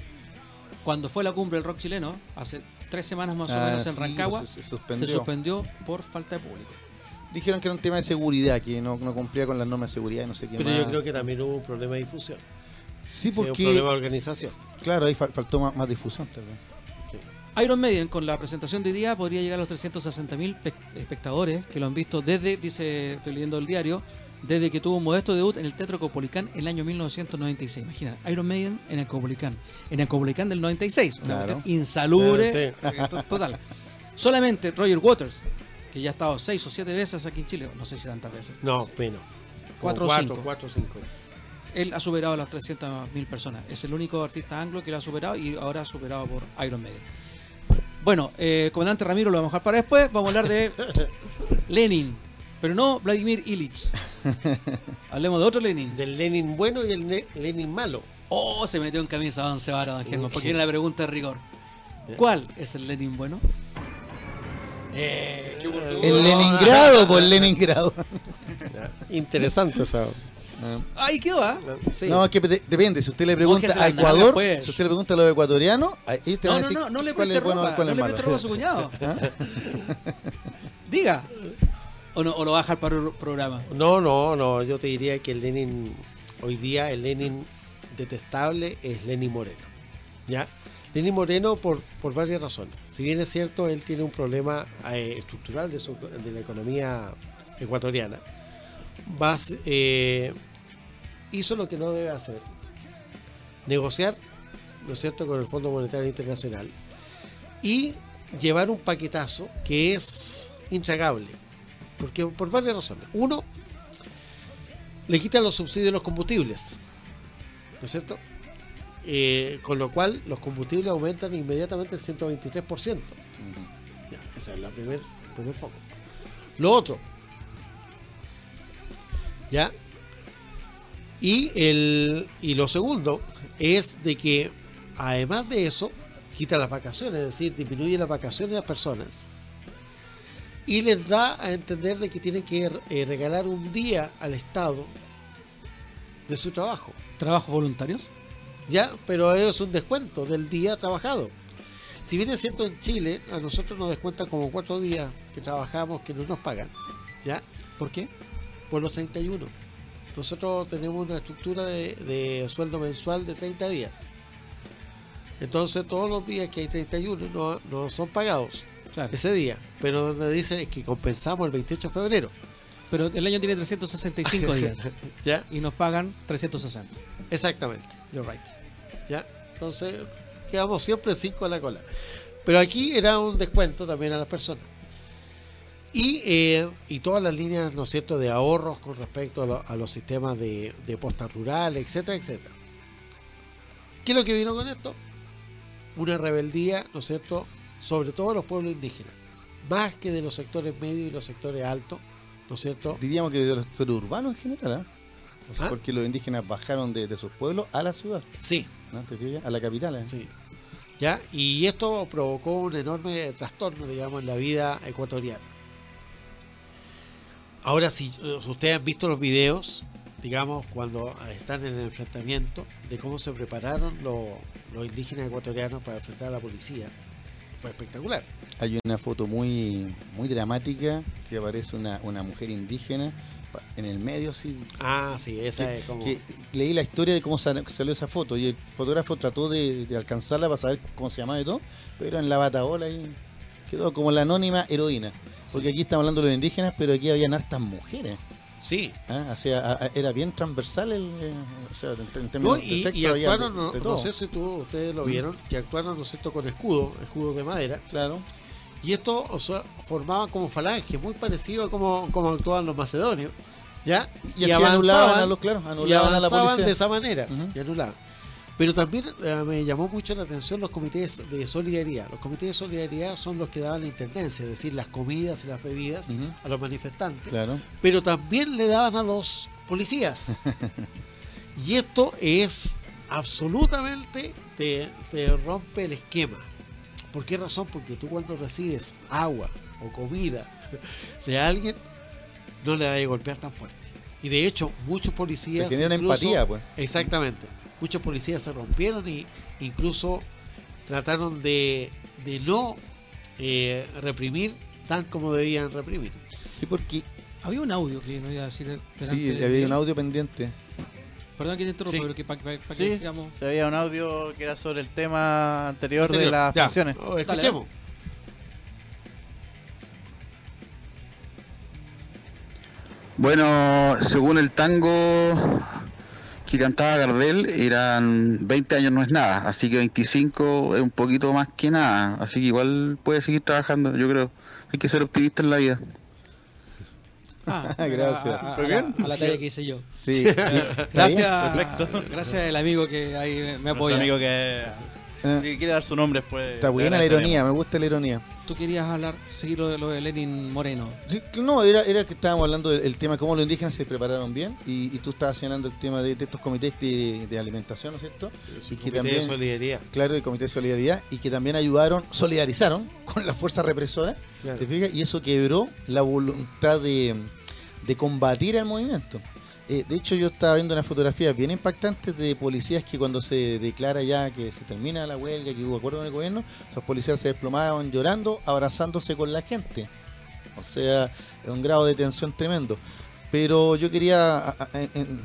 cuando fue la cumbre del rock chileno, hace tres semanas más o Ah, menos en sí, Rancagua, pues se- suspendió. suspendió por falta de público. Dijeron que era un tema de seguridad, que no, no cumplía con las normas de seguridad y no sé qué Pero más. yo creo que también hubo un problema de difusión. Sí, Sí, un porque, problema de organización. claro, ahí fal- faltó más, más difusión. Iron Maiden con la presentación de hoy día podría llegar a los 360 mil espectadores que lo han visto desde, dice, estoy leyendo el diario, desde que tuvo un modesto debut en el Teatro Copolicán en el año 1996. Imagina, Iron Maiden en el Copolicán, en el Copolicán del 96, una Claro. cuestión insalubre, Sí, eh, to- total. Solamente Roger Waters, que ya ha estado seis o siete veces aquí en Chile, no sé si tantas veces. No, menos. Cuatro o cinco. cuatro o cinco. Él ha superado las 300.000 personas. Es el único artista anglo que lo ha superado y ahora ha superado por Iron Maiden. Bueno, eh, comandante Ramiro lo vamos a dejar para después. Vamos a hablar de Lenin, pero no Vladimir Ilich. Hablemos de otro Lenin. Del Lenin bueno y el ne- Lenin malo. Oh, se metió en camisa once varas, don Germán, porque era la pregunta de rigor. ¿Cuál es el Lenin bueno? Eh. El Leningrado, por Leningrado. Interesante esa. Ahí quedó, ¿ah? Sí. No, es que de- depende. Si usted le pregunta Mójese a las nalgas, Ecuador, pues. si usted le pregunta a los ecuatorianos, a- ellos te van No, a no, decir no, no le cuál preste es bueno ropa, y cuál no es le malo. preste ropa a su cuñado. ¿Ah? Diga. O, no, o lo baja para el programa. No, no, no. Yo te diría que el Lenin, hoy día, el Lenin detestable es Lenin Moreno. ¿Ya? Lenin Moreno por, por varias razones. Si bien es cierto, él tiene un problema eh, estructural de, su- de la economía ecuatoriana. Vas, eh, hizo lo que no debe hacer. Negociar, ¿no es cierto?, con el Fondo Monetario Internacional. Y llevar un paquetazo que es intragable. Porque por varias razones. Uno, le quitan los subsidios a los combustibles. ¿No es cierto? Eh, con lo cual los combustibles aumentan inmediatamente el 123%. Ya, ese es el primer, primer foco. Lo otro. ¿Ya? Y, el, y lo segundo es de que, además de eso, quita las vacaciones, es decir, disminuye las vacaciones de las personas y les da a entender de que tienen que eh, regalar un día al Estado de su trabajo. ¿Trabajos voluntarios? ¿Ya? Pero es un descuento del día trabajado. Si bien es cierto en Chile, a nosotros nos descuentan como cuatro días que trabajamos que no nos pagan. ¿Ya? ¿Por qué? Por los 31. Nosotros tenemos una estructura de, de sueldo mensual de 30 días. Entonces todos los días que hay 31 no, no son pagados Claro. ese día. Pero donde dicen es que compensamos el 28 de febrero. Pero el año tiene 365 días ¿Ya? y nos pagan 360. Exactamente. You're right. ¿Ya? Entonces, quedamos siempre cinco a la cola. Pero aquí era un descuento también a las personas. Y, eh, y todas las líneas, ¿no es cierto?, de ahorros con respecto a, lo- a los sistemas de, de postas rurales, etcétera, etcétera. ¿Qué es lo que vino con esto? Una rebeldía, ¿no es cierto?, sobre todo de los pueblos indígenas, más que de los sectores medios y los sectores altos, ¿no es cierto? Diríamos que de los sectores urbanos en general. ¿Ah? porque los indígenas bajaron de, de sus pueblos a la ciudad, Sí. A la capital. ¿eh? Sí. ¿Ya? Y esto provocó un enorme trastorno, digamos, en la vida ecuatoriana. Ahora, si eh, ustedes han visto los videos, digamos, cuando están en el enfrentamiento, de cómo se prepararon los, los indígenas ecuatorianos para enfrentar a la policía, fue espectacular. Hay una foto muy muy dramática que aparece una, una mujer indígena en el medio así. Ah, sí, esa que- es como... que leí la historia de cómo sal- salió esa foto y el fotógrafo trató de, de alcanzarla para saber cómo se llamaba y todo, pero en la bataola y quedó como la anónima heroína. Porque aquí estamos hablando de los indígenas, pero aquí habían hartas mujeres. Sí, ¿ah? O sea, era bien transversal el, eh, o sea, en, en No, términos de y, sexo y había de- no, sé si tú, ustedes lo vieron, que actuaron, ¿no es cierto?, con escudo, escudos de madera. Claro. Y esto o sea, formaban como falange, muy parecido a como, como actuaban los macedonios. ¿Ya? Y, así anulaban a los, claro, y anulaban a la avanzaban policía. de esa manera. Y anulaban. Pero también eh, me llamó mucho la atención los comités de solidaridad. Los comités de solidaridad son los que daban la intendencia, es decir, las comidas y las bebidas a los manifestantes. Claro. Pero también le daban a los policías. y esto es absolutamente, te, te rompe el esquema. ¿Por qué razón? Porque tú cuando recibes agua o comida de alguien, no le vas a golpear tan fuerte. Y de hecho, muchos policías... Incluso- empatía, pues. Exactamente. Muchos policías se rompieron y incluso trataron de, de no eh, reprimir tan como debían reprimir. Sí, porque Había un audio que no iba a decir sí, de- había un audio pendiente. Perdón que te interrumpa, Sí. pero que para que Sí, sigamos. se había un audio que era sobre el tema anterior, de las Ya, pensiones. oh, escuchemos. Bueno, según el tango, que cantaba Gardel eran 20 años no es nada, así que 25 es un poquito más que nada, así que igual puede seguir trabajando, yo creo. Hay que ser optimista en la vida. Ah, Gracias. A, a- a ¿Pero la, bien? a la talla que hice yo. Sí. Gracias, Perfecto. gracias al amigo que ahí me Nuestro apoya. amigo que Eh. si quiere dar su nombre pues Está buena la ironía, me gusta la ironía. Tú querías hablar, seguir lo de, lo de Lenin Moreno. Sí, no, era, era que estábamos hablando del el tema cómo los indígenas se prepararon bien y, y tú estabas señalando el tema de, de estos comités de, de alimentación, ¿no es cierto? Y que Comité de también, solidaridad. claro, el comité de solidaridad y que también ayudaron, solidarizaron con la fuerza represora, Claro. ¿te fijas? Y eso quebró la voluntad de, de combatir al movimiento. Eh, de hecho, yo estaba viendo unas fotografías bien impactantes de policías que cuando se declara ya que se termina la huelga, que hubo acuerdo con el gobierno, esos policías se desplomaban llorando, abrazándose con la gente. O sea, es un grado de tensión tremendo. Pero yo quería, en- en-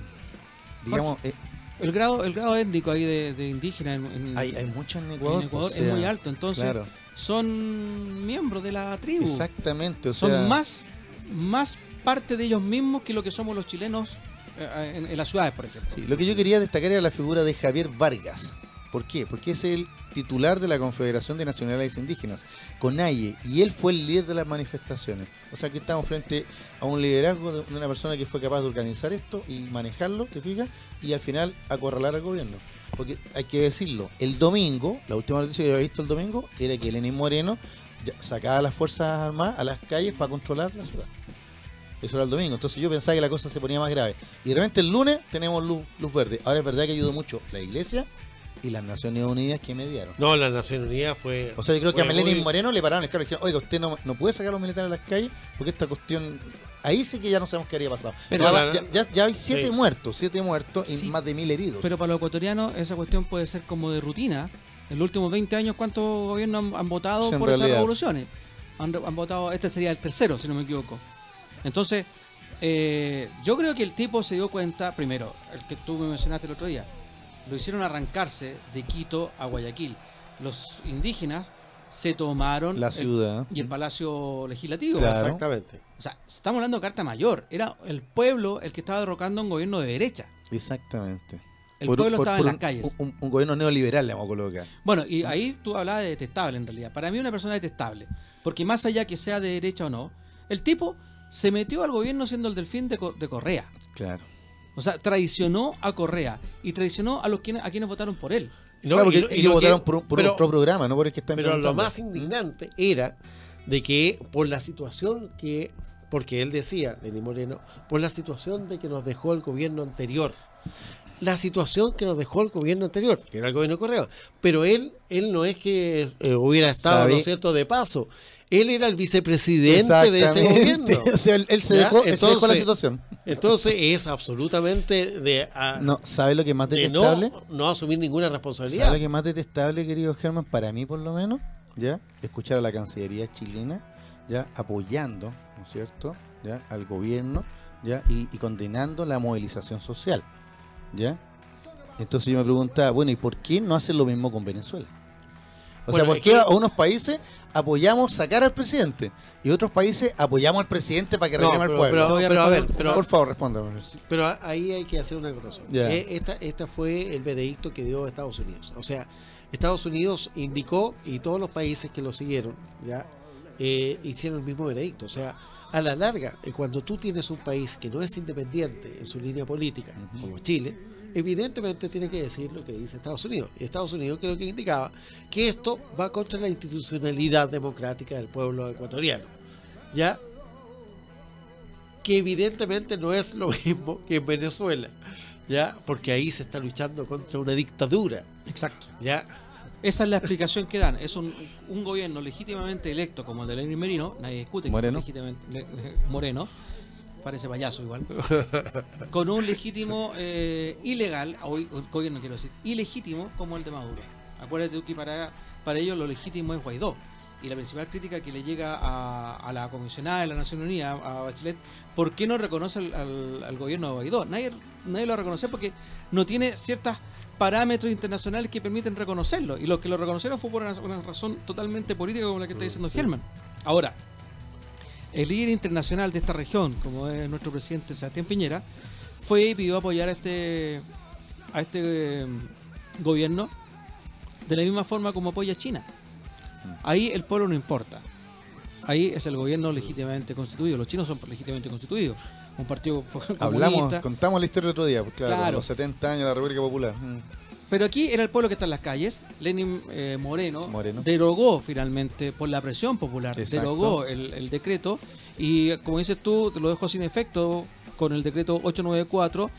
digamos, eh, El grado, el grado étnico ahí de, de indígena en, en- hay, hay en en Ecuador. Ecuador o es muy alto, entonces Claro, son miembros de la tribu. exactamente. O son más, más parte de ellos mismos que lo que somos los chilenos en, en las ciudades, por ejemplo. Sí, lo que yo quería destacar era la figura de Javier Vargas. ¿Por qué? Porque es el titular de la Confederación de Nacionalidades Indígenas, CONAIE, y él fue el líder de las manifestaciones. O sea que estamos frente a un liderazgo de una persona que fue capaz de organizar esto y manejarlo, ¿te fijas? Y al final acorralar al gobierno. Porque hay que decirlo, el domingo, la última noticia que había visto el domingo, era que Lenín Moreno sacaba a las Fuerzas Armadas a las calles para controlar la ciudad. Eso era el domingo. Entonces yo pensaba que la cosa se ponía más grave. Y de repente el lunes tenemos luz, luz verde. Ahora es verdad que ayudó mucho la iglesia y las Naciones Unidas que mediaron. No, la Nación Unida fue. O sea, yo creo que a Meleni muy- Moreno le pararon el carro y dijeron, oiga, usted no, no puede sacar a los militares a las calles porque esta cuestión... Ahí sí que ya no sabemos qué haría pasado. Pero ya, la- ya, ya- ya hay siete Sí. muertos, siete muertos y Sí. más de mil heridos. Pero para los ecuatorianos esa cuestión puede ser como de rutina. En los últimos 20 años, ¿cuántos gobiernos han, han votado Sí, por esas realidad. revoluciones? Han, han votado, este sería el tercero, si no me equivoco. Entonces, eh, yo creo que el tipo se dio cuenta, primero, el que tú me mencionaste el otro día, lo hicieron arrancarse de Quito a Guayaquil. Los indígenas se tomaron la el- ciudad. y el Palacio Legislativo. Claro. Exactamente. O sea, estamos hablando de carta mayor. Era el pueblo el que estaba derrocando a un gobierno de derecha. Exactamente. El Por- pueblo por- estaba por en las un- calles. Un, un gobierno neoliberal le vamos a colocar. Bueno, y ahí tú hablabas de detestable en realidad. Para mí una persona detestable. Porque más allá que sea de derecha o no, el tipo se metió al gobierno siendo el delfín de, Co- de Correa. Claro. O sea, traicionó a Correa y traicionó a los quienes, a quienes votaron por él. No, claro, porque y lo- y ellos que- votaron por, por pero- otro programa, no por el que están Pero lo más indignante era de que por la situación que, porque él decía, Denis Moreno, por la situación de que nos dejó el gobierno anterior. La situación que nos dejó el gobierno anterior, que era el gobierno de Correa. Pero él, él no es que eh, hubiera estado, Sabe- ¿no es cierto?, de paso. Él era el vicepresidente de ese gobierno. Exactamente. o sea, él, él se, dejó, él se dejó la Entonces- situación. Entonces es absolutamente de, a- No, ¿sabe lo que más de detestable? no, no asumir ninguna ¿Sabe responsabilidad. lo que más detestable, querido Germán? Para mí, por lo menos, ¿ya? Escuchar a la Cancillería chilena, ¿ya? Apoyando, ¿no es cierto? ¿Ya? Al gobierno, ¿ya? Y, y condenando la movilización social, ¿ya? Entonces yo me preguntaba, bueno, ¿y por qué no hacen lo mismo con Venezuela? O sea, Bueno, ¿por es qué a unos países apoyamos sacar al presidente y otros países apoyamos al presidente para que No, regrese al pueblo? pero- pero a ver, pero- por favor, responda. Pero ahí hay que hacer una. Ya. Eh, Esta, esta fue el veredicto que dio Estados Unidos. O sea, Estados Unidos indicó y todos los países que lo siguieron ya eh, hicieron el mismo veredicto. O sea, a la larga, eh, cuando tú tienes un país que no es independiente en su línea política, como Chile, evidentemente tiene que decir lo que dice Estados Unidos. Y Estados Unidos creo que indicaba que esto va contra la institucionalidad democrática del pueblo ecuatoriano. ¿Ya? que evidentemente no es lo mismo que en Venezuela, ¿ya? Porque ahí se está luchando contra una dictadura, Exacto. ¿ya? Esa es la explicación que dan. Es un, un gobierno legítimamente electo como el de Lenin Merino, nadie discute que Moreno. es legítimamente le- eh, Moreno, parece payaso igual, con un legítimo eh, ilegal, o, o gobierno quiero decir, ilegítimo como el de Maduro. Acuérdate tú que para, para ellos lo legítimo es Guaidó. Y la principal crítica que le llega a, a la comisionada de la Nación Unida, a Bachelet, ¿por qué no reconoce al, al- al gobierno de Guaidó? Nadie, nadie lo reconoce porque no tiene ciertos parámetros internacionales que permiten reconocerlo. Y los que lo reconocieron fue por una, razón totalmente política como la que está diciendo Germán. Ahora, el líder internacional de esta región, como es nuestro presidente Sebastián Piñera, fue y pidió apoyar a este a este eh, gobierno de la misma forma como apoya a China. Ahí el pueblo no importa. Ahí es el gobierno legítimamente constituido. Los chinos son legítimamente constituidos. Un partido Hablamos, contamos la historia el otro día, pues, claro, Claro. los 70 años de la República Popular. Mm. Pero aquí era el pueblo que está en las calles. Lenin eh, Moreno, Moreno. derogó finalmente por la presión popular, Exacto. derogó el, el decreto y como dices tú, te lo dejó sin efecto con el decreto 894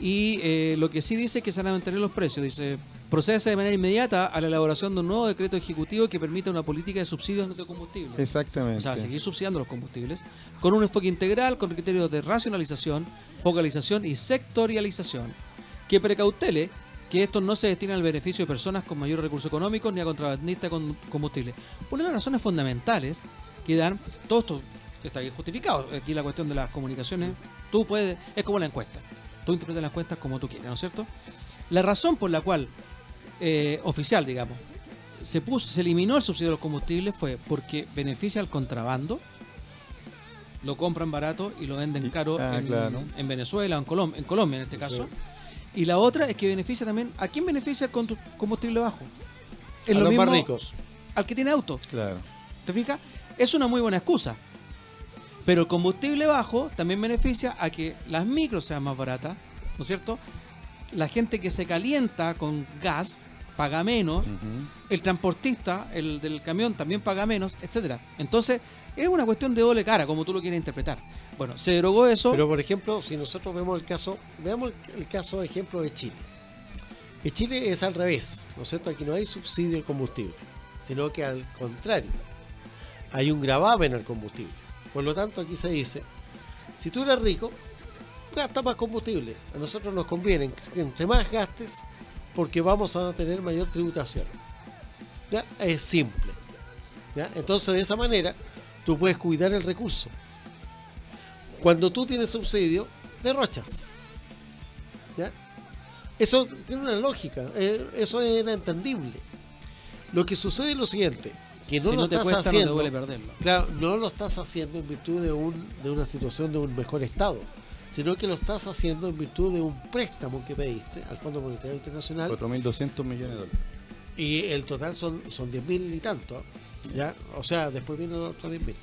y eh, lo que sí dice es que se van a mantener los precios. Dice, procede de manera inmediata a la elaboración de un nuevo decreto ejecutivo que permita una política de subsidios de combustible. Exactamente. O sea, seguir subsidiando los combustibles con un enfoque integral, con criterios de racionalización, focalización y sectorialización, que precautele que estos no se destinen al beneficio de personas con mayores recursos económicos ni a contrabandistas con combustible. Una de las razones fundamentales que dan, todo esto está bien justificado, aquí la cuestión de las comunicaciones, tú puedes, es como la encuesta, tú interpretas las encuestas como tú quieras, ¿no es cierto? La razón por la cual, eh, oficial, digamos, se puso, se eliminó el subsidio de los combustibles fue porque beneficia al contrabando, lo compran barato y lo venden caro ah, en, claro. en Venezuela o en, Colom- en Colombia en este caso. Y la otra es que beneficia también, ¿a quién beneficia el combustible bajo? Es a lo los más ricos. al que tiene auto. Claro. ¿Te fijas? Es una muy buena excusa. Pero el combustible bajo también beneficia a que las micros sean más baratas, ¿no es cierto? La gente que se calienta con gas paga menos, el transportista, el del camión también paga menos, etcétera. Entonces, es una cuestión de doble cara, como tú lo quieres interpretar. Bueno, se derogó eso. Pero por ejemplo, si nosotros vemos el caso, veamos el, caso ejemplo de Chile. Que Chile es al revés, ¿no es cierto? Aquí no hay subsidio al combustible, sino que al contrario, hay un gravamen al combustible. Por lo tanto, aquí se dice, si tú eres rico, gasta más combustible. A nosotros nos conviene que entre más gastes, porque vamos a tener mayor tributación. ¿Ya? Es simple. ¿Ya? Entonces, de esa manera, tú puedes cuidar el recurso. Cuando tú tienes subsidio, derrochas. ¿Ya? Eso tiene una lógica, eh, eso era entendible. Lo que sucede es lo siguiente, que no si lo no te estás cuesta, no te haciendo, perderlo. claro, no lo estás haciendo en virtud de, un, de una situación de un mejor estado, sino que lo estás haciendo en virtud de un préstamo que pediste al Fondo Monetario Internacional 4.200 millones de dólares. y el total son, son 10 mil y tanto. ¿ya? O sea, después vienen los otros 10 mil.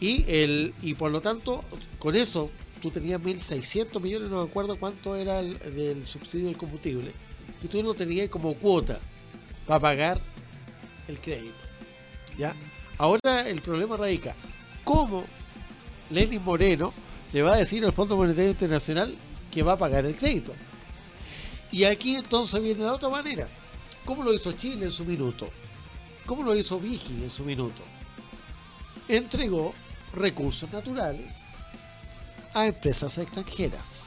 Y, el, y por lo tanto, con eso tú tenías 1.600 millones, no me acuerdo cuánto era el del subsidio del combustible, que tú lo tenías como cuota para pagar el crédito. ¿Ya? Ahora el problema radica, ¿cómo Lenin Moreno le va a decir al Fondo Monetario Internacional que va a pagar el crédito? Y aquí entonces viene la otra manera. ¿Cómo lo hizo Chile en su minuto? ¿Cómo lo hizo Vigi en su minuto? Entregó recursos naturales a empresas extranjeras.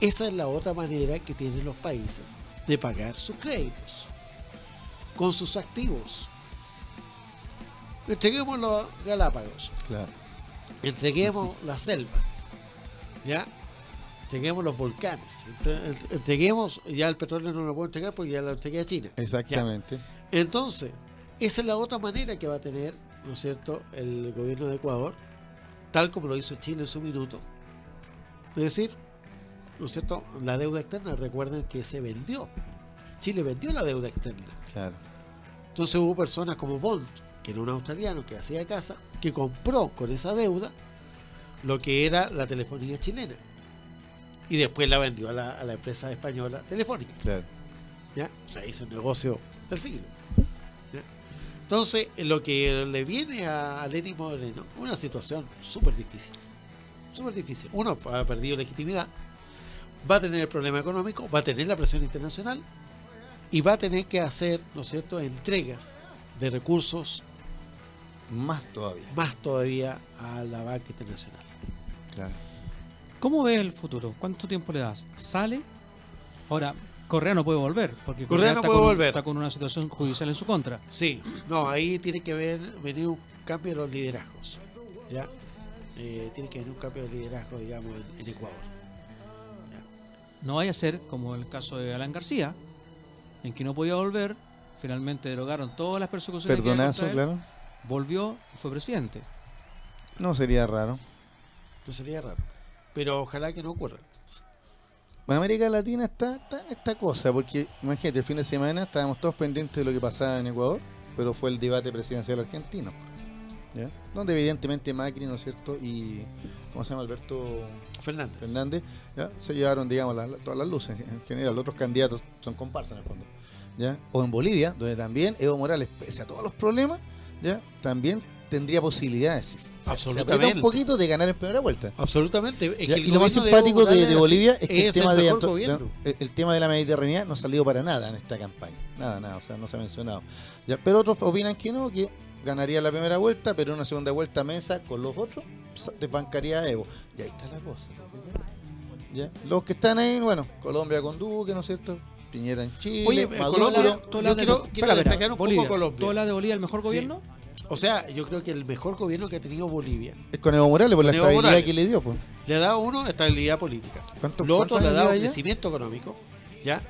Esa es la otra manera que tienen los países de pagar sus créditos con sus activos. Entreguemos los Galápagos, Claro. entreguemos las selvas, ¿ya? Entreguemos los volcanes, entre- entreguemos, ya el petróleo no lo puedo entregar porque ya lo entregué a China. Exactamente. Entonces, esa es la otra manera que va a tener, ¿no es cierto?, el gobierno de Ecuador, tal como lo hizo Chile en su minuto. Es decir, ¿no es cierto?, la deuda externa, recuerden que se vendió. Chile vendió la deuda externa. Claro. Entonces hubo personas como Bond, que era un australiano que hacía casa, que compró con esa deuda lo que era la telefonía chilena. Y después la vendió a la, a la empresa española Telefónica. Claro. ¿ya? O sea, hizo un negocio del siglo. ¿ya? Entonces, lo que le viene a, a Lenin Moreno, una situación súper difícil. Súper difícil. Uno ha perdido legitimidad, va a tener el problema económico, va a tener la presión internacional y va a tener que hacer, ¿no es cierto?, entregas de recursos Más todavía. más todavía a la banca internacional. Claro. ¿Cómo ves el futuro? ¿Cuánto tiempo le das? ¿Sale? Ahora, Correa no puede volver, porque Correa no está, puede con, volver. está con una situación judicial en su contra. Sí, no, ahí tiene que ver, venir un cambio de los liderazgos. ¿ya? Eh, tiene que venir un cambio de liderazgo, digamos, en, en Ecuador. No vaya a ser como el caso de Alan García, en que no podía volver, finalmente derogaron todas las persecuciones. Perdonazo, claro. Volvió y fue presidente. No sería raro. No sería raro. Pero ojalá que no ocurra. en América Latina está, está en esta cosa, porque imagínate, el fin de semana estábamos todos pendientes de lo que pasaba en Ecuador, pero fue el debate presidencial argentino. ¿ya? Donde evidentemente Macri, ¿no es cierto? Y, ¿cómo se llama? Alberto Fernández. Fernández, ¿ya? se llevaron, digamos, las- todas las luces. En general, los otros candidatos son comparsas en el fondo. ¿ya? O en Bolivia, donde también Evo Morales, pese a todos los problemas, ¿ya? también tendría posibilidades. si se- Absolutamente. un poquito de ganar en primera vuelta. Absolutamente. Es que y lo más de simpático de, Bolivia es que el, tema, de gobierno. el, tema de la Mediterránea no ha salido para nada en esta campaña. Nada, nada, o sea, no se ha mencionado. Ya, pero otros opinan que no, que ganaría la primera vuelta, pero en una segunda vuelta mesa con los otros, sa- desbancaría a Evo. Y ahí está la cosa. ¿ya? Los que están ahí, bueno, Colombia con Duque, ¿no es cierto? Piñera en Chile, Oye, Maduro. Colombia- yo quiero- espera, quiero espera, destacar un poco Bolivia. Colombia. ¿Tú hablas de Bolivia el mejor Sí. gobierno? O sea, yo creo que el mejor gobierno que ha tenido Bolivia Es con Evo Morales por la Evo estabilidad Morales. que le dio. Pues. le ha dado uno estabilidad política. ¿Cuánto- Lo otro le ha dado crecimiento económico, ¿ya?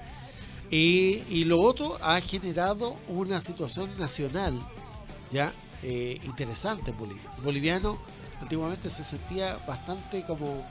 Y, y lo otro ha generado una situación nacional, ¿ya? Eh, interesante en Bolivia. El boliviano antiguamente se sentía bastante como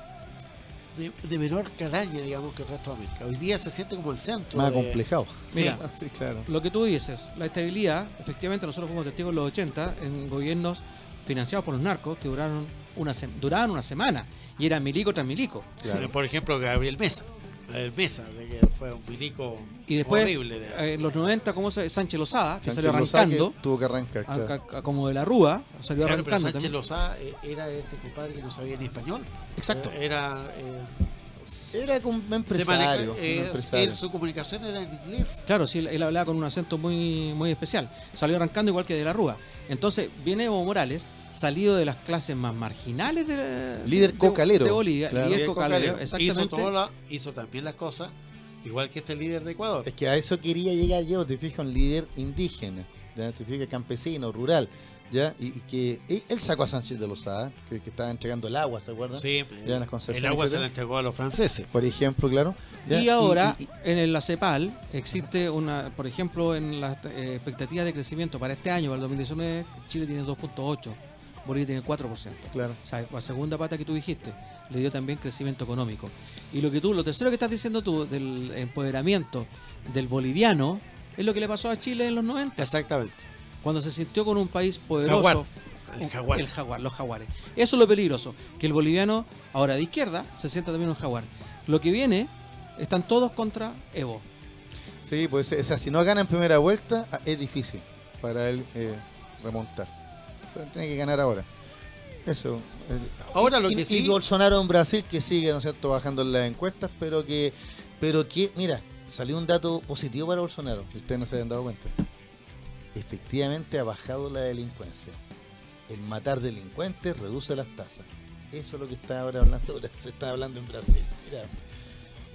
de, de menor calaña, digamos, que el resto de América. Hoy día se siente como el centro. Más de- complejado. Mira. sí, claro. Lo que tú dices, la estabilidad, efectivamente nosotros fuimos testigos en los 80 en gobiernos financiados por los narcos que duraron una, se- duraban una semana y era milico tras milico. claro. Por ejemplo, Gabriel Mesa. Gabriel Mesa, que fue un milico Y después, horrible. de- eh, en los 90, como se, Sánchez Lozada, que Sánchez salió Lozada que arrancando, tuvo que arrancar. a- claro. a- a- como de la Rúa, salió Claro, pero arrancando Sánchez también. Lozada eh, era este compadre que no sabía ni español. Exacto. Eh, Era. eh, Era como un empresario. maneja- un eh, empresario. él, su comunicación era en inglés. Claro, sí, él, él hablaba con un acento muy, muy especial. Salió arrancando igual que de la Rúa. Entonces, viene Evo Morales, salido de las clases más marginales de Líder de- cocalero. de Bolivia. Claro. Líder cocalero, Cocalero. exactamente. Hizo, todo la- hizo también las cosas igual que este líder de Ecuador. Es que a eso quería llegar yo, te fijas, un líder indígena, ¿ya? te fijas, campesino, rural, ¿ya? Y, y que y- él sacó a Sánchez de Lozada, que, que estaba entregando el agua, ¿se acuerdan? Sí, Ya en las el concesiones, agua se la entregó a los franceses. Por ejemplo, claro. ¿ya? Y ahora, y- y- en la CEPAL, existe una, por ejemplo, en las eh, expectativas de crecimiento para este año, para el 2019, Chile tiene 2.8, Bolivia tiene 4%. claro. O sea, la segunda pata que tú dijiste le dio también crecimiento económico. Y lo que tú, lo tercero que estás diciendo tú del empoderamiento del boliviano es lo que le pasó a Chile en los 90, Exactamente. cuando se sintió con un país poderoso. Jaguar. El jaguar. El jaguar, los jaguares. Eso es lo peligroso, que el boliviano, ahora de izquierda, se sienta también un jaguar. Lo que viene, están todos contra Evo. Sí, pues o sea, si no gana en primera vuelta, ah, es difícil para él eh, remontar. O sea, tiene que ganar ahora. Eso. Ahora lo y, que y sí- Bolsonaro en Brasil que sigue, ¿no es cierto?, bajando en las encuestas, pero que, pero que, mira, salió un dato positivo para Bolsonaro, si ustedes no se habían dado cuenta. Efectivamente ha bajado la delincuencia. El matar delincuentes reduce las tasas. Eso es lo que está ahora hablando, se está hablando en Brasil. Mira,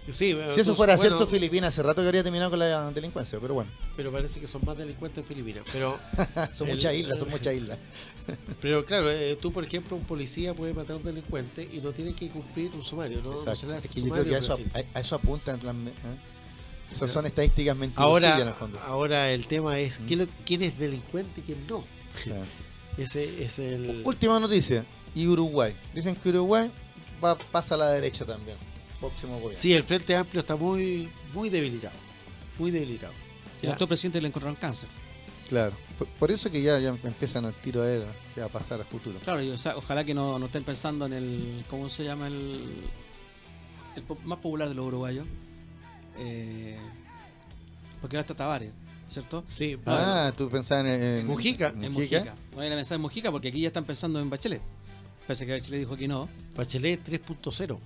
Sí, si eso entonces, fuera bueno, cierto, Filipinas hace rato que habría terminado con la delincuencia, pero bueno. Pero parece que son más delincuentes en Filipinas. Pero, son El- muchas islas, son muchas islas. pero claro, eh, tú, por ejemplo, un policía puede matar a un delincuente y no tiene que cumplir un sumario. No, no se le Es hace que yo sumario creo que a eso, a, a eso apuntan las... ¿eh? Esas son estadísticas mentiras en el Ahora, fondo. ahora el tema es ¿quién, lo- quién es delincuente y quién no. Claro. Ese es el. Última noticia. Y Uruguay. Dicen que Uruguay va, pasa a la derecha también. Próximo gobierno. Sí, el Frente Amplio está muy, muy debilitado. Muy debilitado. El actual presidente le encontraron cáncer. Claro. Por, por eso que ya, ya empiezan al tiro a ver qué va a pasar a futuro. Claro, y, o sea, ojalá que no, no estén pensando en el. ¿Cómo se llama el. el más popular de los uruguayos? Eh, porque ahora está Tavares, ¿cierto? Sí, Ah, tú pensabas en, en- Mujica. en Mujica. Mujica. No vayan a pensar en Mujica porque aquí ya están pensando en Bachelet. Parece que Bachelet dijo que no. Bachelet 3.0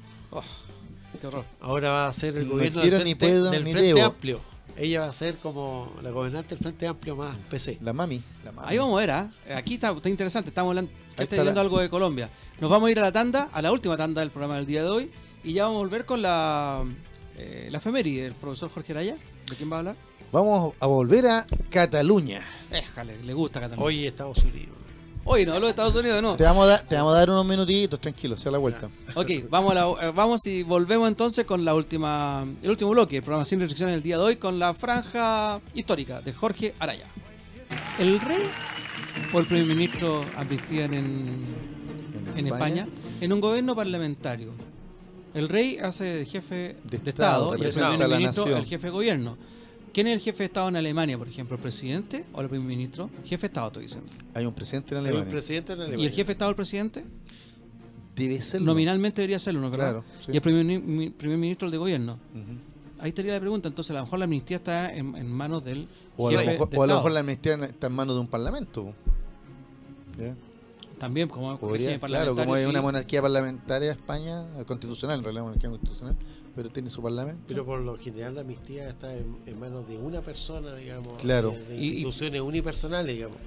Qué horror. ahora va a ser el No gobierno del Frente, puedo del Frente. Amplio. Ella va a ser como la gobernante del Frente Amplio más PC. La mami. La mami. Ahí vamos a ver, ¿ah? Aquí está, está interesante, estamos hablando, está está viendo la- algo de Colombia. Nos vamos a ir a la tanda, a la última tanda del programa del día de hoy, y ya vamos a volver con la, eh, la efeméride del profesor Jorge Araya. ¿De quién va a hablar? Vamos a volver a Cataluña. Déjale, le gusta Cataluña. Hoy Estados Unidos. Hoy no hablo de Estados Unidos, no. Te vamos a dar, te vamos a dar unos minutitos, tranquilo, sea la vuelta. Ok, vamos, a la- eh, vamos y volvemos entonces con la última, el último bloque, el programa sin restricciones del día de hoy, con la franja histórica de Jorge Araya. ¿El rey o el primer ministro amnistían en, en España? En un gobierno parlamentario. El rey hace de jefe de, De Estado, Estado, y el primer ministro el jefe de gobierno. ¿Quién es el jefe de Estado en Alemania, por ejemplo? ¿El presidente o el primer ministro? Jefe de Estado, estoy diciendo. Hay un presidente en Hay un Alemania. presidente en Alemania. ¿Y el jefe de Estado el presidente? Debe ser. Nominalmente debería serlo, ¿no? ¿verdad? Claro, sí. Y el primer, mi- primer ministro el de gobierno. Ahí estaría la pregunta. Entonces, a lo mejor la amnistía está en, en manos del O a, lo mejor, de o a lo Estado. mejor la amnistía está en manos de un parlamento. También, como Podría, claro, como es una monarquía parlamentaria España, eh, constitucional, en realidad monarquía constitucional, pero tiene su parlamento. Pero por lo general la amnistía está en, en manos de una persona, digamos. Claro. De, de Y- y- instituciones unipersonales, digamos.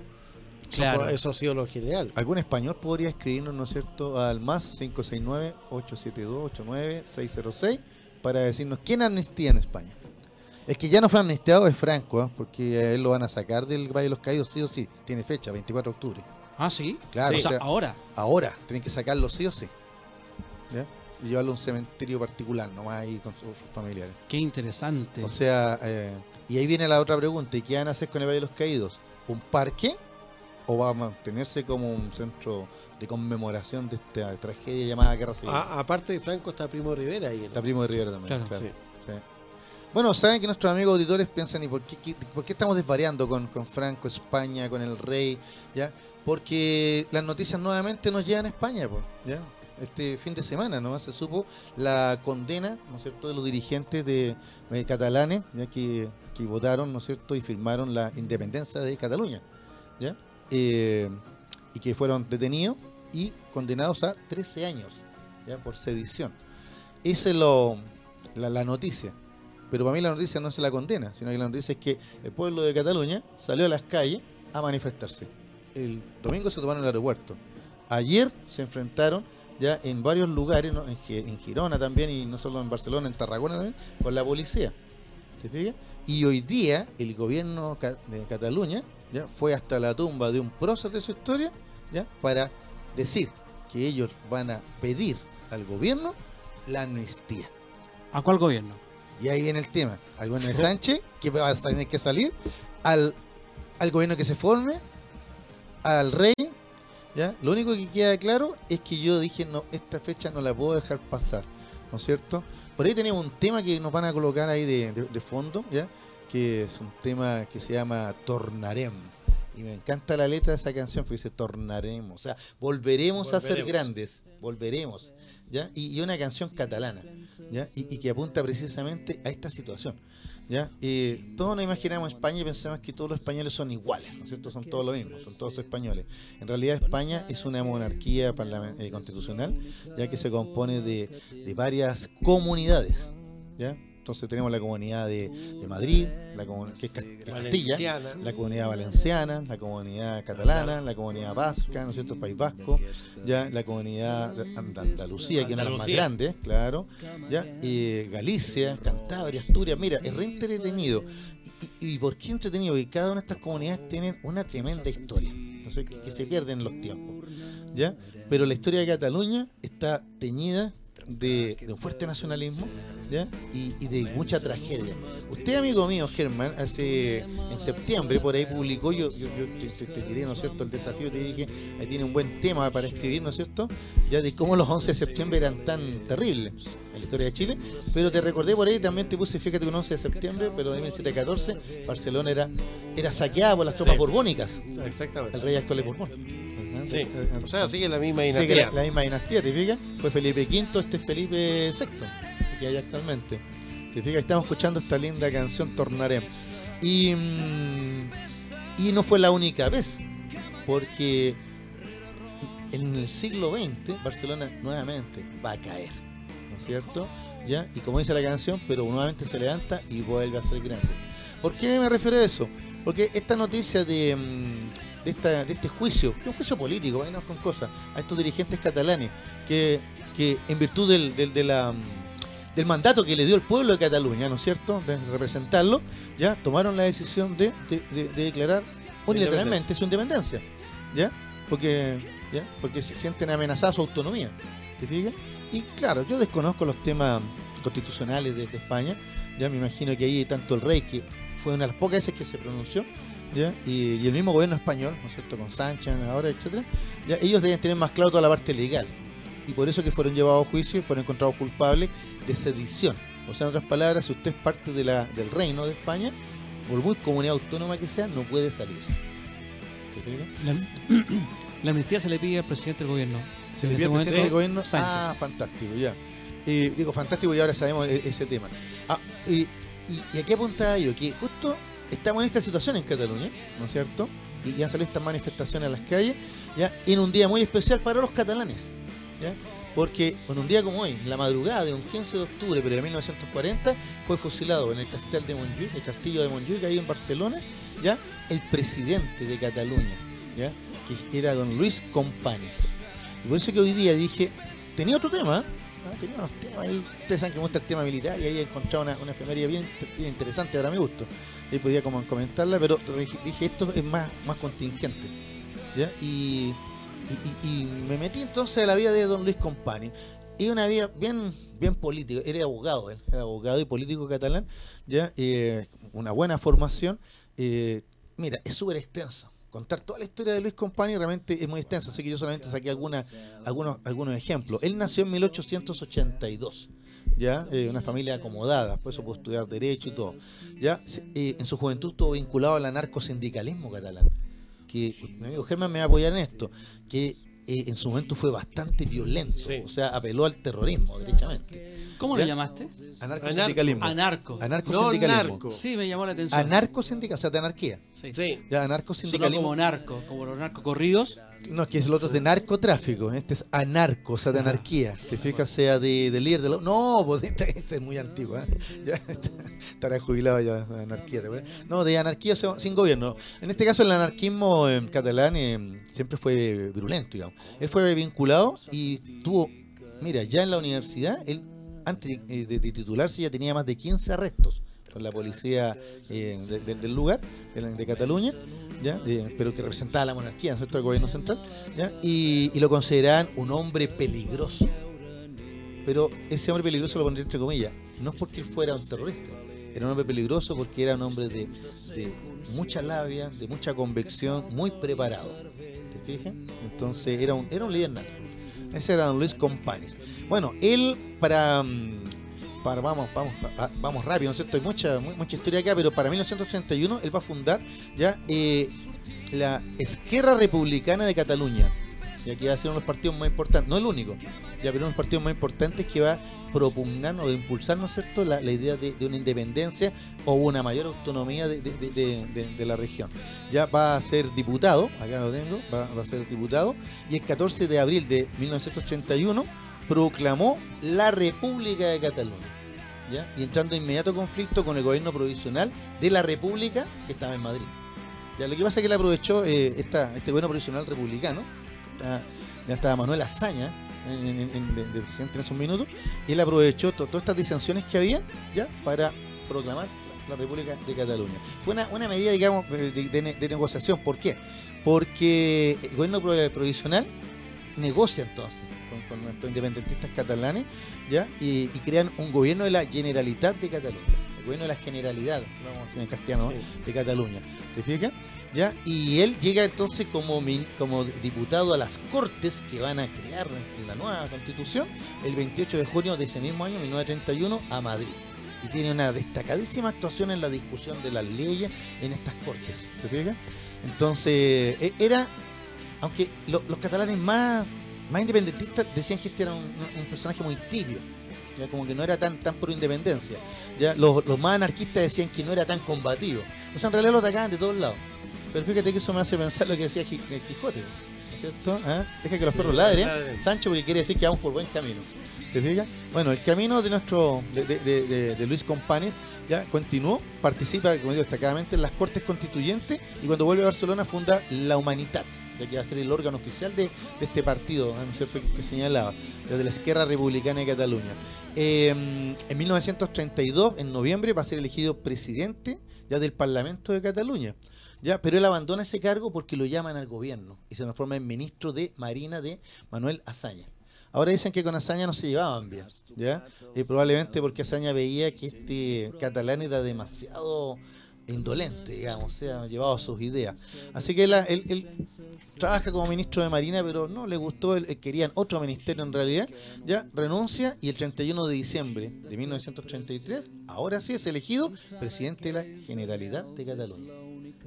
Claro. Eso ha sido lo general. ¿Algún español podría escribirnos, ¿no es cierto?, al más 569-872-89606 para decirnos quién amnistía en España. El que ya no fue amnistiado es Franco, ¿ah? porque a él lo van a sacar del Valle de los Caídos, sí o sí. Tiene fecha, 24 de octubre. Ah, sí. Claro, o sea, ahora. Ahora, tienen que sacarlo sí o sí. ¿Ya? Llevarlo a un cementerio particular, nomás ahí con sus familiares. Qué interesante. O sea, eh, y ahí viene la otra pregunta, ¿y qué van a hacer con el Valle de los Caídos? ¿Un parque? ¿O va a mantenerse como un centro de conmemoración de esta tragedia llamada Guerra Civil? A- aparte de Franco está Primo Rivera ahí. ¿no? Está Primo de Rivera también. Claro. claro, Sí. sí. Bueno, saben que nuestros amigos auditores piensan, ¿y por qué, qué- por qué estamos desvariando con, con Franco, España, con el rey? ¿ya? Porque las noticias nuevamente nos llegan a España, pues, ¿ya? Este fin de semana, ¿no? Se supo la condena, ¿no es cierto?, de los dirigentes de, eh, catalanes, ya que, que votaron, ¿no es cierto?, y firmaron la independencia de Cataluña, ¿ya? Eh, y que fueron detenidos y condenados a 13 años, ¿ya? Por sedición. Esa es lo, la, la noticia. Pero para mí la noticia no es la condena, sino que la noticia es que el pueblo de Cataluña salió a las calles a manifestarse. El domingo se tomaron el aeropuerto. Ayer se enfrentaron ya en varios lugares, ¿no? en, Gi- en Girona también, y no solo en Barcelona, en Tarragona también, con la policía. ¿Te fijas? Y hoy día el gobierno de Cataluña ya fue hasta la tumba de un prócer de su historia ya para decir que ellos van a pedir al gobierno la amnistía. ¿A cuál gobierno? Y ahí viene el tema. Al gobierno de Sánchez, que va a tener que salir, al, al gobierno que se forme, al rey. ¿Ya? Lo único que queda claro es que yo dije, no, esta fecha no la puedo dejar pasar. ¿No es cierto? Por ahí tenemos un tema que nos van a colocar ahí de, de- de fondo, ¿ya? que es un tema que se llama Tornarem. Y me encanta la letra de esa canción, porque dice Tornaremos. O sea, volveremos, a ser grandes, volveremos. ¿ya? Y, y una canción catalana, ¿ya? Y, y que apunta precisamente a esta situación. ¿Ya? Eh, todos nos imaginamos España y pensamos que todos los españoles son iguales, ¿no es cierto? Son todos lo mismo, son todos españoles. En realidad España es una monarquía eh, constitucional, ya que se compone de, de varias comunidades, ¿ya? Entonces tenemos la comunidad de, de Madrid, la comun- que es Castilla, Valenciana. la comunidad valenciana, la comunidad catalana, la comunidad vasca, ¿no es cierto? País Vasco, ya la comunidad de And- Andalucía, que es una de las más grandes, claro, ya eh, Galicia, Cantabria, Asturias, mira, es re entretenido. ¿Y, y, y por qué entretenido? Porque cada una de estas comunidades tienen una tremenda historia, no sé, que, que se pierden en los tiempos, ¿ya? Pero la historia de Cataluña está teñida de, de un fuerte nacionalismo, ¿ya? Y, y de mucha tragedia. Usted, amigo mío, Germán, hace en septiembre por ahí publicó, yo, yo, yo te, te- te tiré, ¿no es cierto?, el desafío, te dije, ahí tiene un buen tema para escribir, ¿no es cierto?, ya de cómo los 11 de septiembre eran tan terribles en la historia de Chile, pero te recordé por ahí, también te puse, fíjate, un 11 de septiembre, pero en 1714, Barcelona era, era saqueada por las tropas Sí. borbónicas, Exactamente. el rey actual de Borbón. Sí. O sea, sigue la misma dinastía. la, la misma dinastía, ¿te fijas? Fue Felipe V, este es Felipe VI, que hay actualmente. ¿Te fijas? Estamos escuchando esta linda canción Tornaré. Y, mm, y no fue la única vez, porque en el siglo XX Barcelona nuevamente va a caer, ¿no es cierto? ¿Ya? Y como dice la canción, pero nuevamente se levanta y vuelve a ser grande. ¿Por qué me refiero a eso? Porque esta noticia de, mm, de, esta, de este juicio, que es un juicio político, vámonos con cosas, a estos dirigentes catalanes, que, que en virtud del, mm, del mandato que le dio el pueblo de Cataluña, ¿no es cierto?, de representarlo, ya tomaron la decisión de, de- de- de declarar unilateralmente su independencia, ¿ya? Porque, ¿ya? Porque se sienten amenazada su autonomía, ¿te fijas? Y claro, yo desconozco los temas constitucionales de, de España, ya me imagino que ahí tanto el rey, que fue una de las pocas veces que se pronunció, ¿ya? Y, y el mismo gobierno español, ¿no es cierto?, con Sánchez ahora, etcétera, ya ellos deben tener más claro toda la parte legal, y por eso que fueron llevados a juicio y fueron encontrados culpables de sedición. O sea, en otras palabras, si usted es parte de la, del reino de España, por muy comunidad autónoma que sea, no puede salirse. ¿Se? La, la amnistía se le pide al presidente del gobierno. Se le este envía al presidente del gobierno. Sánchez. Ah, fantástico, ya. Eh, digo, fantástico y ahora sabemos e- ese tema. Ah, y, y, y aquí apuntaba yo que justo estamos en esta situación en Cataluña, ¿no es cierto? Y ya salen estas manifestaciones a las calles, ya, en un día muy especial para los catalanes, ¿ya? Porque en un día como hoy, en la madrugada de un 15 de octubre, pero de 1940, fue fusilado en el castillo de Montjuic, el castillo de Montjuic, ahí en Barcelona, ya, el presidente de Cataluña, ya, que era don Luis Companys. Y por eso que hoy día dije, tenía otro tema, ¿ah? tenía unos temas ahí, ustedes saben que me gusta el tema militar y ahí he encontrado una, una efemería bien, interesante para mi gusto. Ahí podía como comentarla, pero dije, esto es más, más contingente. ¿ya? Y- y me metí entonces a la vida de don Luis Compani. Y una vida bien, bien política, era abogado, él, era abogado y político catalán, ya Eh, una buena formación. Eh, mira, es súper extensa. Contar toda la historia de Luis Compani realmente es muy extensa, así que yo solamente saqué alguna, algunos, algunos ejemplos. Él nació en 1882, ya Eh, una familia acomodada, por eso pudo estudiar Derecho y todo. ya eh, En su juventud estuvo vinculado al anarcosindicalismo catalán, que mi amigo Germán me va a apoyar en esto, que eh, en su momento fue bastante violento, Sí. o sea, apeló al terrorismo, derechamente. ¿Cómo lo llamaste? Anarcosindicalismo. Anarco. No Anarcosindicalismo. narco. Sí, me llamó la atención. Anarcosindicalismo, o sea, de anarquía. Sí. Sí. Ya, anarcosindicalismo. como narco, como los narcocorridos. No, es que es el otro es de narcotráfico. Este es anarco, o sea, de anarquía. ¿Te fijas? Sea de, de líder de la... No, pues este, este es muy antiguo. ¿eh? Ya está- estará jubilado ya, anarquía. ¿te acuerdas? No, de anarquía o sea, sin gobierno. En este caso, el anarquismo en catalán eh, siempre fue virulento, digamos. Él fue vinculado y tuvo... Mira, ya en la universidad, él antes eh, de, de titularse ya tenía más de 15 arrestos con la policía eh, de- de- del lugar, de, Cataluña, ¿ya? Eh, pero que representaba a la monarquía, ¿no el gobierno central, ¿ya? Y, y lo consideraban un hombre peligroso. Pero ese hombre peligroso lo pondría entre comillas, no es porque él fuera un terrorista, era un hombre peligroso porque era un hombre de, de mucha labia, de mucha convicción, muy preparado. ¿Te fijas? Entonces era un, era un líder nato. Ese era don Luis Companys. Bueno, él para... mm, para vamos, vamos, vamos rápido, ¿no es cierto? Hay mucha, mu- mucha historia acá, pero para 1931 él va a fundar ya eh, la Esquerra Republicana de Cataluña. Y aquí va a ser uno de los partidos más importantes, no el único, ya, pero uno de los partidos más importantes que va a propugnar o impulsar, ¿no es cierto?, la, idea de, una independencia o una mayor autonomía de, la región. Ya va a ser diputado, acá lo tengo, va, a ser diputado, y el 14 de abril de 1981 proclamó la República de Cataluña. ¿ya? Y entrando en inmediato conflicto con el gobierno provisional de la República que estaba en Madrid. Ya, lo que pasa es que él aprovechó eh, este gobierno provisional republicano, ya estaba Manuel Azaña en, en- en- de, de presidente en esos minutos, y él aprovechó to- todas estas disensiones que había ya para proclamar la República de Cataluña. Fue una, una medida, digamos, de, de ne- de negociación. ¿Por qué? Porque el gobierno pro- provisional negocia entonces con, con nuestros independentistas catalanes ¿ya? Y, y crean un gobierno de la Generalitat de Cataluña, el gobierno de la Generalidad, vamos a decir en castellano, ¿no? de Cataluña. ¿Te fijas? ¿Ya? Y él llega entonces como, como diputado a las Cortes que van a crear la nueva constitución el 28 de junio de ese mismo año, 1931, a Madrid. Y tiene una destacadísima actuación en la discusión de las leyes en estas Cortes. ¿Te fijas? Entonces, e- era, aunque lo- los catalanes más, más independentistas decían que este era un, personaje muy tibio, ya como que no era tan, tan pro independencia. Ya los, los más anarquistas decían que no era tan combativo. O sea, en realidad lo atacaban de todos lados. Pero fíjate que eso me hace pensar lo que decía el Quijote, ¿no es cierto? ¿Ah? Deja que los perros ladren. Sancho, porque quiere decir que vamos por buen camino. ¿Te fijas? Bueno, el camino de nuestro, de, de- de- Luis Companys ya continuó, participa, como digo, destacadamente en las Cortes Constituyentes y cuando vuelve a Barcelona funda La Humanitat, que va a ser el órgano oficial de, de este partido, ¿no es cierto?, que, señalaba, de la Esquerra Republicana de Cataluña. Eh, en 1932, en noviembre, va a ser elegido presidente ya del Parlamento de Cataluña. Ya, pero él abandona ese cargo porque lo llaman al gobierno y se transforma en ministro de Marina de Manuel Azaña. Ahora dicen que con Azaña no se llevaban bien, ¿ya? Y probablemente porque Azaña veía que este catalán era demasiado indolente, digamos, se ha llevado sus ideas. Así que él, trabaja como ministro de Marina, pero no le gustó, él, él querían otro ministerio en realidad, ya renuncia y el 31 de diciembre de 1933, ahora sí es elegido presidente de la Generalidad de Cataluña.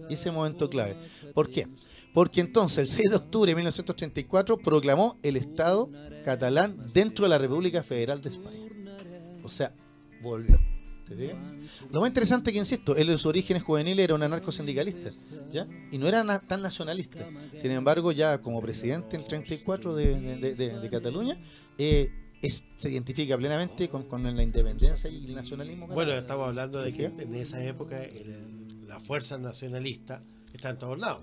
Y ese momento clave. ¿Por qué? Porque entonces el 6 de octubre de 1934 proclamó el Estado catalán dentro de la República Federal de España. O sea, volvió. Lo más interesante que, insisto, él en sus orígenes juveniles era un anarcosindicalista, ¿ya? Y no era na- tan nacionalista. Sin embargo, ya como presidente en el 34 de, de- de- de Cataluña, eh, es- se identifica plenamente con, con la independencia y el nacionalismo. Bueno, estamos hablando de que en esa época el- la fuerza nacionalista está en todos lados.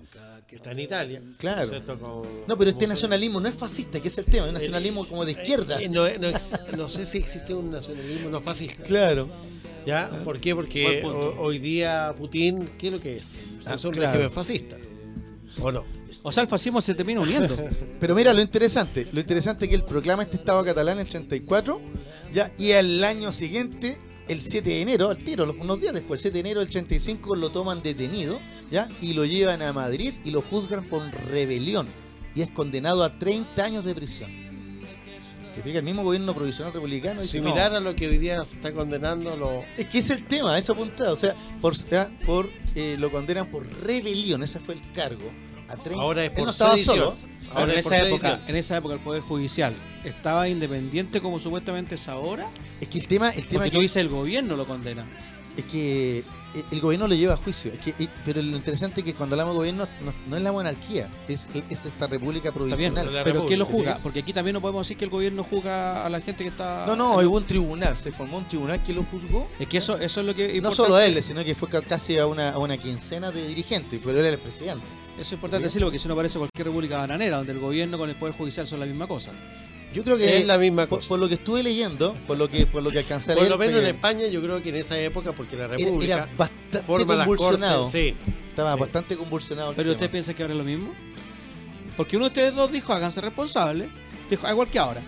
Está en Italia. Claro. No, pero este nacionalismo no es fascista, que es el tema, es un nacionalismo como de izquierda. Eh, no, no no sé si existe un nacionalismo no fascista. Claro. ¿Ya? ¿Por qué? Porque hoy día Putin, ¿qué es lo que es? Ah, es un claro. régimen fascista. ¿O no? O sea, el fascismo se termina uniendo. Pero mira lo interesante, lo interesante es que él proclama este Estado catalán en el 34, ya, y al año siguiente, el 7 de enero, al tiro, unos días después, el 7 de enero del 35, lo toman detenido, ya, y lo llevan a Madrid y lo juzgan por rebelión, y es condenado a 30 años de prisión. ¿Te fijas? El mismo gobierno provisional republicano dice, Similar "No". a lo que hoy día se está condenando lo, Es que es el tema, eso apuntado, o sea, por, eh, lo condenan por rebelión, ese fue el cargo. A 30, Ahora es por no estaba sedición. solo, Ahora, en es por esa, sedición. época, en esa época el Poder Judicial estaba independiente como supuestamente es ahora. es que el tema, el tema Porque que tú dices el gobierno lo condena. Es que el gobierno lo lleva a juicio. Es que, eh, pero lo interesante es que cuando hablamos de gobierno no, no es la monarquía, es, es esta república provisional. pero ¿quién lo juzga? Porque aquí también no podemos decir que el gobierno juzga a la gente que está. No, no, hubo un tribunal, se formó un tribunal que lo juzgó. Es que eso, eso es lo que. No solo a él, sino que fue ca- casi a una, a una quincena de dirigentes, pero era el presidente. Eso es importante decirlo porque si no parece cualquier república bananera, donde el gobierno con el poder judicial son la misma cosa. Yo creo que es la misma por, cosa. por lo que estuve leyendo, por lo que por lo que alcancé a Por leer, lo menos fue en España yo creo que en esa época, porque la República era bastante forma las convulsionado. cortes. Sí. Estaba Sí. bastante convulsionado. el Pero tema. usted piensa que ahora es lo mismo. Porque uno de ustedes dos dijo, háganse responsables. Dijo, "Ah, igual que ahora.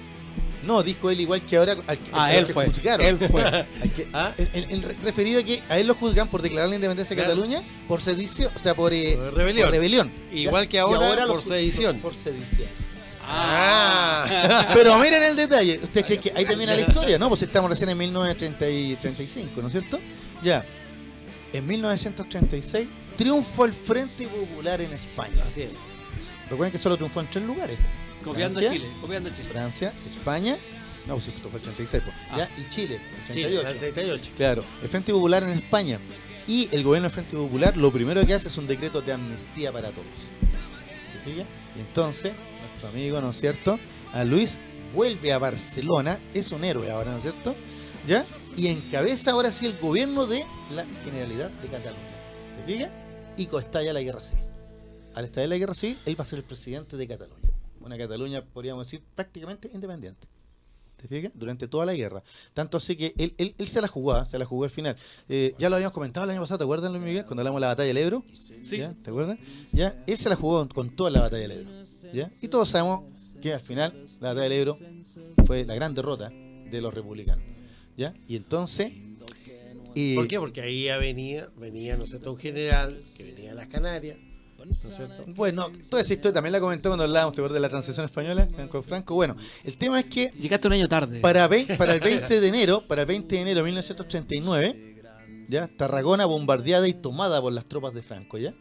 No, dijo él igual que ahora. Al, al- Ah, al él que fue. juzgaron. Él fue. Al que- ¿Ah? re- referido a que a él lo juzgan por declarar la independencia de. Cataluña por sedición, o sea, por, eh, Por rebelión. por rebelión. Igual que ahora por sedición. Por, por sedición. Ah. Pero miren el detalle. ¿Ustedes creen que ahí termina la historia? No, pues estamos recién en 1935, ¿no es cierto? Ya. En 1936 triunfó el Frente Popular en España. Así es. Recuerden que solo triunfó en tres lugares. Copiando a Francia, Chile, copiando a Chile. Francia, España, no, pues esto fue el 36, pues, Ah. ¿ya? y Chile, el Sí, 38. el 38. Claro, el Frente Popular en España. Y el gobierno del Frente Popular lo primero que hace es un decreto de amnistía para todos. ¿Te fijas? Y entonces, amigo, ¿no es cierto? A Luis vuelve a Barcelona, es un héroe ahora, ¿no es cierto? ¿Ya? Y encabeza ahora sí el gobierno de la Generalidad de Cataluña. ¿Te fijas? Y estalla la guerra civil. Al estallar la guerra civil, él va a ser el presidente de Cataluña. Una Cataluña, podríamos decir, prácticamente independiente. ¿Te fijas? Durante toda la guerra. Tanto así que él, él, él se la jugó, ¿ah? se la jugó al final. Eh, ya lo habíamos comentado el año pasado, ¿te acuerdas, Luis Miguel? Cuando hablamos de la batalla del Ebro. Sí. ¿Ya? ¿Te acuerdas? ¿Ya? Él se la jugó con toda la batalla del Ebro. ¿Ya? Y todos sabemos que al final la batalla del Ebro fue la gran derrota de los republicanos. ¿Ya? Y entonces... ¿Por qué? Porque ahí ya venía, venía, ¿no cierto? Un general que venía de las Canarias, ¿no es cierto? Bueno, toda esa historia también la comentó cuando hablábamos ¿te acuerdas de la transición española con Franco. Bueno, el tema es que Llegaste un año tarde. Para, ve- para el 20 de enero, para el 20 de enero de 1939, ya Tarragona bombardeada y tomada por las tropas de Franco, ¿ya?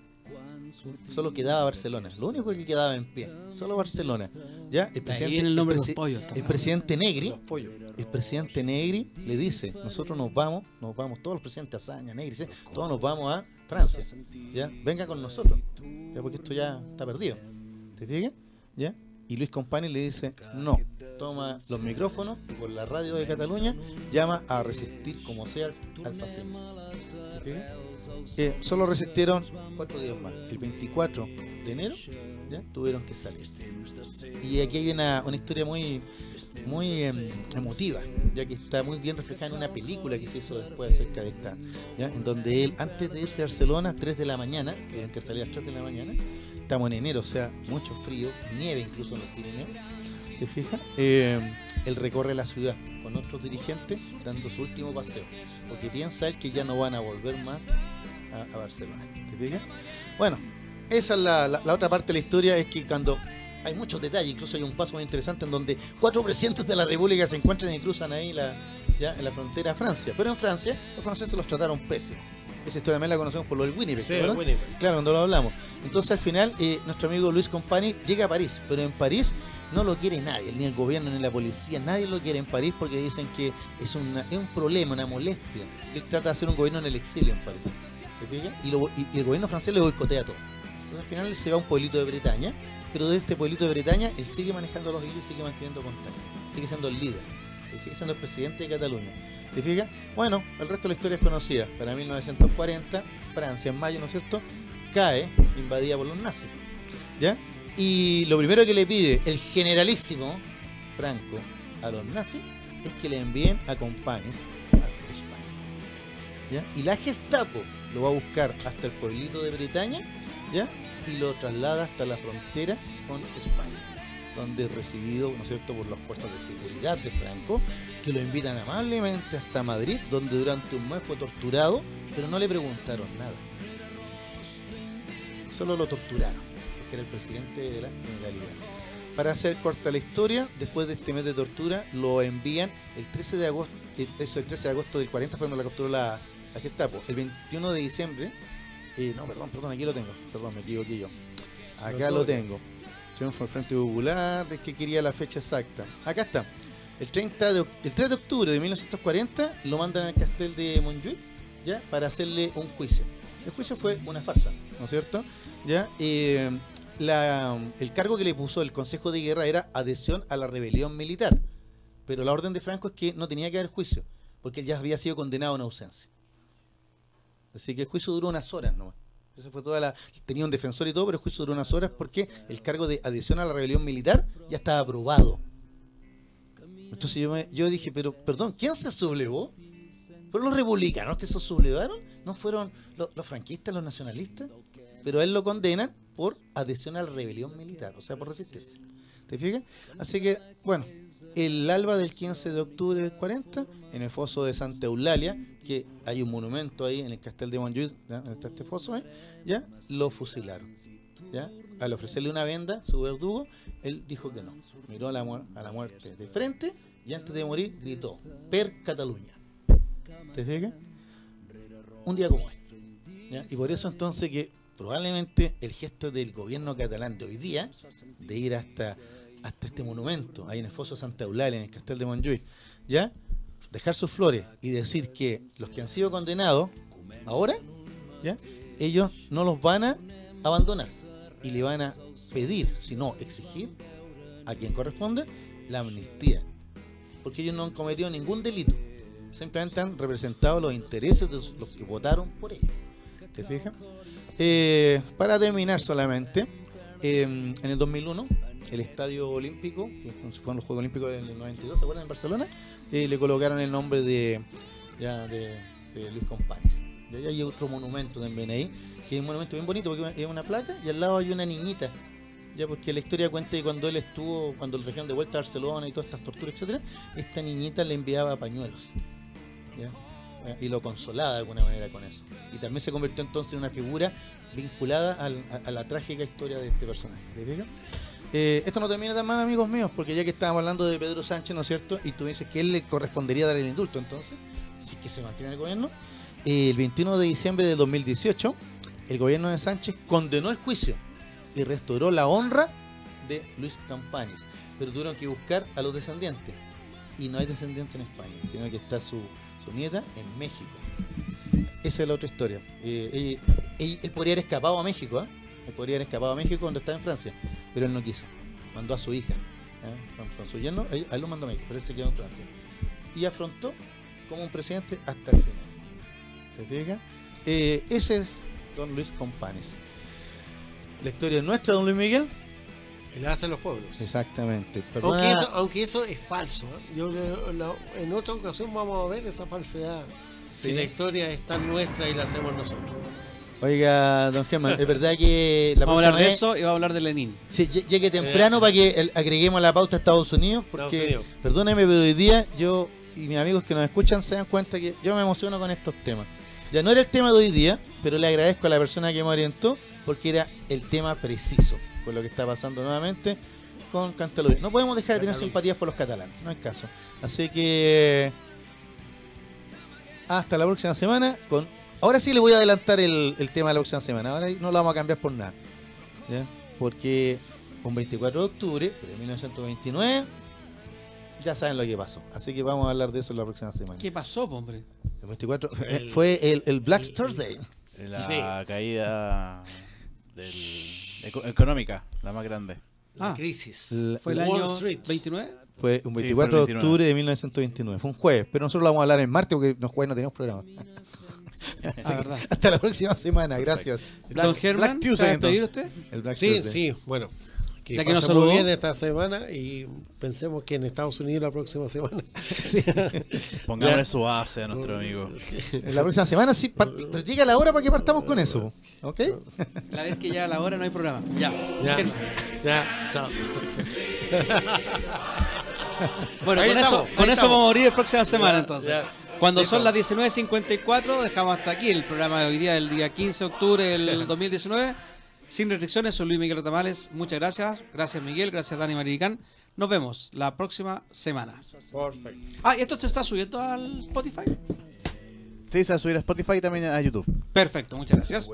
Solo quedaba Barcelona, lo único que quedaba en pie, solo Barcelona, ¿ya? El el nombre de los presi- pollos, está el presidente Negri, Los pollos. el presidente Negri le dice, nosotros nos vamos, nos vamos, todos los presidentes Azaña, Negri, ¿sí? todos nos vamos a Francia, ¿ya? Venga con nosotros, ¿ya? Porque esto ya está perdido, ¿te fijas? ¿Ya? Y Luis Compani le dice, no, toma los micrófonos y por la radio de Cataluña llama a resistir como sea al fascismo. Eh, solo resistieron cuatro días más. El 24 de enero ya tuvieron que salir. Y aquí hay una, una historia muy muy em, emotiva, ya que está muy bien reflejada en una película que se hizo después acerca de esta, en donde él, antes de irse a Barcelona, 3 de la mañana, tuvieron que salir a las 3 de la mañana, estamos en enero, o sea, mucho frío, nieve incluso en los Pirineos, ¿te fijas? Eh, él recorre la ciudad con otros dirigentes dando su último paseo, porque piensa él que ya no van a volver más a, Barcelona. ¿Te fijas? Bueno, esa es la otra parte de la historia, es que cuando hay muchos detalles, incluso hay un paso muy interesante en donde cuatro presidentes de la República se encuentran y cruzan ahí la, ya en la frontera a Francia. Pero en Francia, los franceses los trataron pésimo. Esa historia también la conocemos por lo del Winnipeg, Sí, ¿verdad? Winnipeg. Claro, cuando lo hablamos. Entonces al final eh, nuestro amigo Luis Compani llega a París, pero en París no lo quiere nadie, ni el gobierno ni la policía, nadie lo quiere en París porque dicen que es, una- es un problema, una molestia. Él trata de hacer un gobierno en el exilio en París. ¿Se fija? Y, lo- y- y el gobierno francés le boicotea todo. Entonces al final él se va a un pueblito de Bretaña, pero de este pueblito de Bretaña él sigue manejando los hilos y sigue manteniendo contacto. Sigue siendo el líder. Sigue siendo el presidente de Cataluña. ¿Te fijas? Bueno, el resto de la historia es conocida. Para 1940, Francia en mayo, ¿no es cierto? Cae invadida por los nazis. ¿Ya? Y lo primero que le pide el generalísimo Franco a los nazis es que le envíen a compañes a España. ¿Ya? Y la Gestapo lo va a buscar hasta el pueblito de Bretaña, ¿ya? Y lo traslada hasta la frontera con España, donde es recibido, ¿no es cierto?, por las fuerzas de seguridad de Franco, que lo invitan amablemente hasta Madrid, donde durante un mes fue torturado, pero no le preguntaron nada. Solo lo torturaron, porque era el presidente de la Generalidad. Para hacer corta la historia, después de este mes de tortura, lo envían el 13 de agosto, el- eso, el 13 de agosto del 40 fue cuando la capturó la, la Gestapo. El 21 de diciembre, eh, no, perdón, perdón, aquí lo tengo, perdón, me equivoqué yo. Acá lo tengo. Triunfo al Frente Popular, es que quería la fecha exacta. Acá está. El, 30 de, oc- el 3 de octubre de 1940 lo mandan al castel de Montjuic ¿ya? para hacerle un juicio. El juicio fue una farsa, ¿no es cierto? ¿Ya? Eh, la- el cargo que le puso el Consejo de Guerra era adhesión a la rebelión militar. Pero la orden de Franco es que no tenía que haber juicio, porque él ya había sido condenado en ausencia. Así que el juicio duró unas horas nomás. Eso fue toda la. Tenía un defensor y todo, pero el juicio duró unas horas porque el cargo de adhesión a la rebelión militar ya estaba aprobado. Entonces yo, me- yo dije, pero perdón, ¿quién se sublevó? ¿Fueron los republicanos que se sublevaron? ¿No fueron los, franquistas, los nacionalistas? Pero él lo condenan por adhesión a la rebelión militar, o sea, por resistirse. ¿Te fijas? Así que, bueno, el alba del 15 de octubre del 40, en el foso de Santa Eulalia, que hay un monumento ahí en el castel de Montjuic, donde está este foso, ya lo fusilaron. ¿ya? Al ofrecerle una venda, su verdugo, él dijo que no. Miró a la, muer- a la muerte de frente y antes de morir gritó, per Cataluña. ¿Te fijas? Un día como este. ¿ya? Y por eso entonces que probablemente el gesto del gobierno catalán de hoy día, de ir hasta, hasta este monumento, ahí en el Foso Santa Eulalia, en el Castel de Montjuic, ¿ya? Dejar sus flores y decir que los que han sido condenados, ahora, ¿ya? Ellos no los van a abandonar y le van a pedir, si no exigir, a quien corresponde, la amnistía. Porque ellos no han cometido ningún delito. Simplemente han representado los intereses de los que votaron por ellos. ¿Te fijas? Eh, para terminar solamente, eh, en el 2001, el Estadio Olímpico, que fueron los Juegos Olímpicos del 92, ¿se acuerdan? En Barcelona, eh, le colocaron el nombre de, ya, de, de Luis. Y hay otro monumento también ahí, que es un monumento bien bonito porque es una placa y al lado hay una niñita. Ya porque la historia cuenta que cuando él estuvo, cuando le trajeron de vuelta a Barcelona y todas estas torturas, etcétera, esta niñita le enviaba pañuelos. Y lo consolaba de alguna manera con eso. Y también se convirtió entonces en una figura vinculada a, la trágica historia de este personaje. ¿te fijas? Eh, esto no termina tan mal, amigos míos, porque ya que estábamos hablando de Pedro Sánchez, ¿no es cierto? Y tú dices que él le correspondería dar el indulto, entonces, si que se mantiene el gobierno. eh, el 21 de diciembre de 2018, el gobierno de Sánchez condenó el juicio y restauró la honra de Luis Campanis. Pero tuvieron que buscar a los descendientes. Y no hay descendientes en España, sino que está su, nieta en México. Esa es la otra historia. Eh, eh, él, él podría haber escapado a México, ¿ah? Él podría haber escapado a México cuando estaba en Francia, pero él no quiso. Mandó a su hija, ¿eh? con, con su yerno, él, lo mandó a México, pero él se quedó en Francia. Y afrontó como un presidente hasta el final. ¿Te fijas? Eh, ese es don Luis Companes. La historia es nuestra, don Luis Miguel. El hace los pueblos. Exactamente. Perdona- Aunque eso, aunque eso es falso. ¿eh? Yo la- en otra ocasión vamos a ver esa falsedad. Sí. Si la historia es tan nuestra y la hacemos nosotros. Oiga, don Germán, es verdad que la Vamos a hablar de vez- eso y vamos a hablar de Lenin. Sí, lle- llegue temprano para que el- agreguemos la pauta a Estados Unidos, porque Estados Unidos. perdóneme, pero hoy día yo y mis amigos que nos escuchan se dan cuenta que yo me emociono con estos temas. Ya no era el tema de hoy día, pero le agradezco a la persona que me orientó porque era el tema preciso con lo que está pasando nuevamente con Cantalupe. No podemos dejar de tener simpatías por los catalanes, no es caso. Así que hasta la próxima semana con ahora sí le voy a adelantar el, el tema de la próxima semana. Ahora no lo vamos a cambiar por nada. ¿ya? Porque un 24 de octubre de 1929 ya saben lo que pasó. Así que vamos a hablar de eso la próxima semana. ¿Qué pasó, hombre? El 24 El- fue el, el Black Thursday. La caída del, eco- económica, la más grande. La Ah. crisis. La- ¿Fue el Wall año Street. 29? Fue un fue 24 el de 29. octubre de 1929. Fue un jueves, pero nosotros lo vamos a hablar el martes porque los jueves no tenemos programa. Ah, verdad. hasta la próxima semana, gracias. Don Germán, Black ¿se Tuesday, entonces. usted? El Black Sí, Thursday. sí, bueno. Que Ya que nos saludó. bien esta semana y pensemos que en Estados Unidos la próxima semana. Pongámosle su base a nuestro amigo. En la próxima semana sí, diga la hora para que partamos con eso. ¿Ok? La vez que ya a la hora no hay programa. Ya. Ya, ya, chao. Bueno, Ahí con estamos, eso, con eso vamos a morir la próxima semana Ya, entonces. ya. Cuando son las 19.54 dejamos hasta aquí el programa de hoy día, el día 15 de octubre del 2019. Sin restricciones, soy Luis Miguel Otamales. Muchas gracias. Gracias Miguel, gracias Dani Maricán. Nos vemos la próxima semana. Perfecto. Ah, ¿y esto se está subiendo al Spotify? Sí, se va a subir a Spotify y también a YouTube. Perfecto, muchas gracias.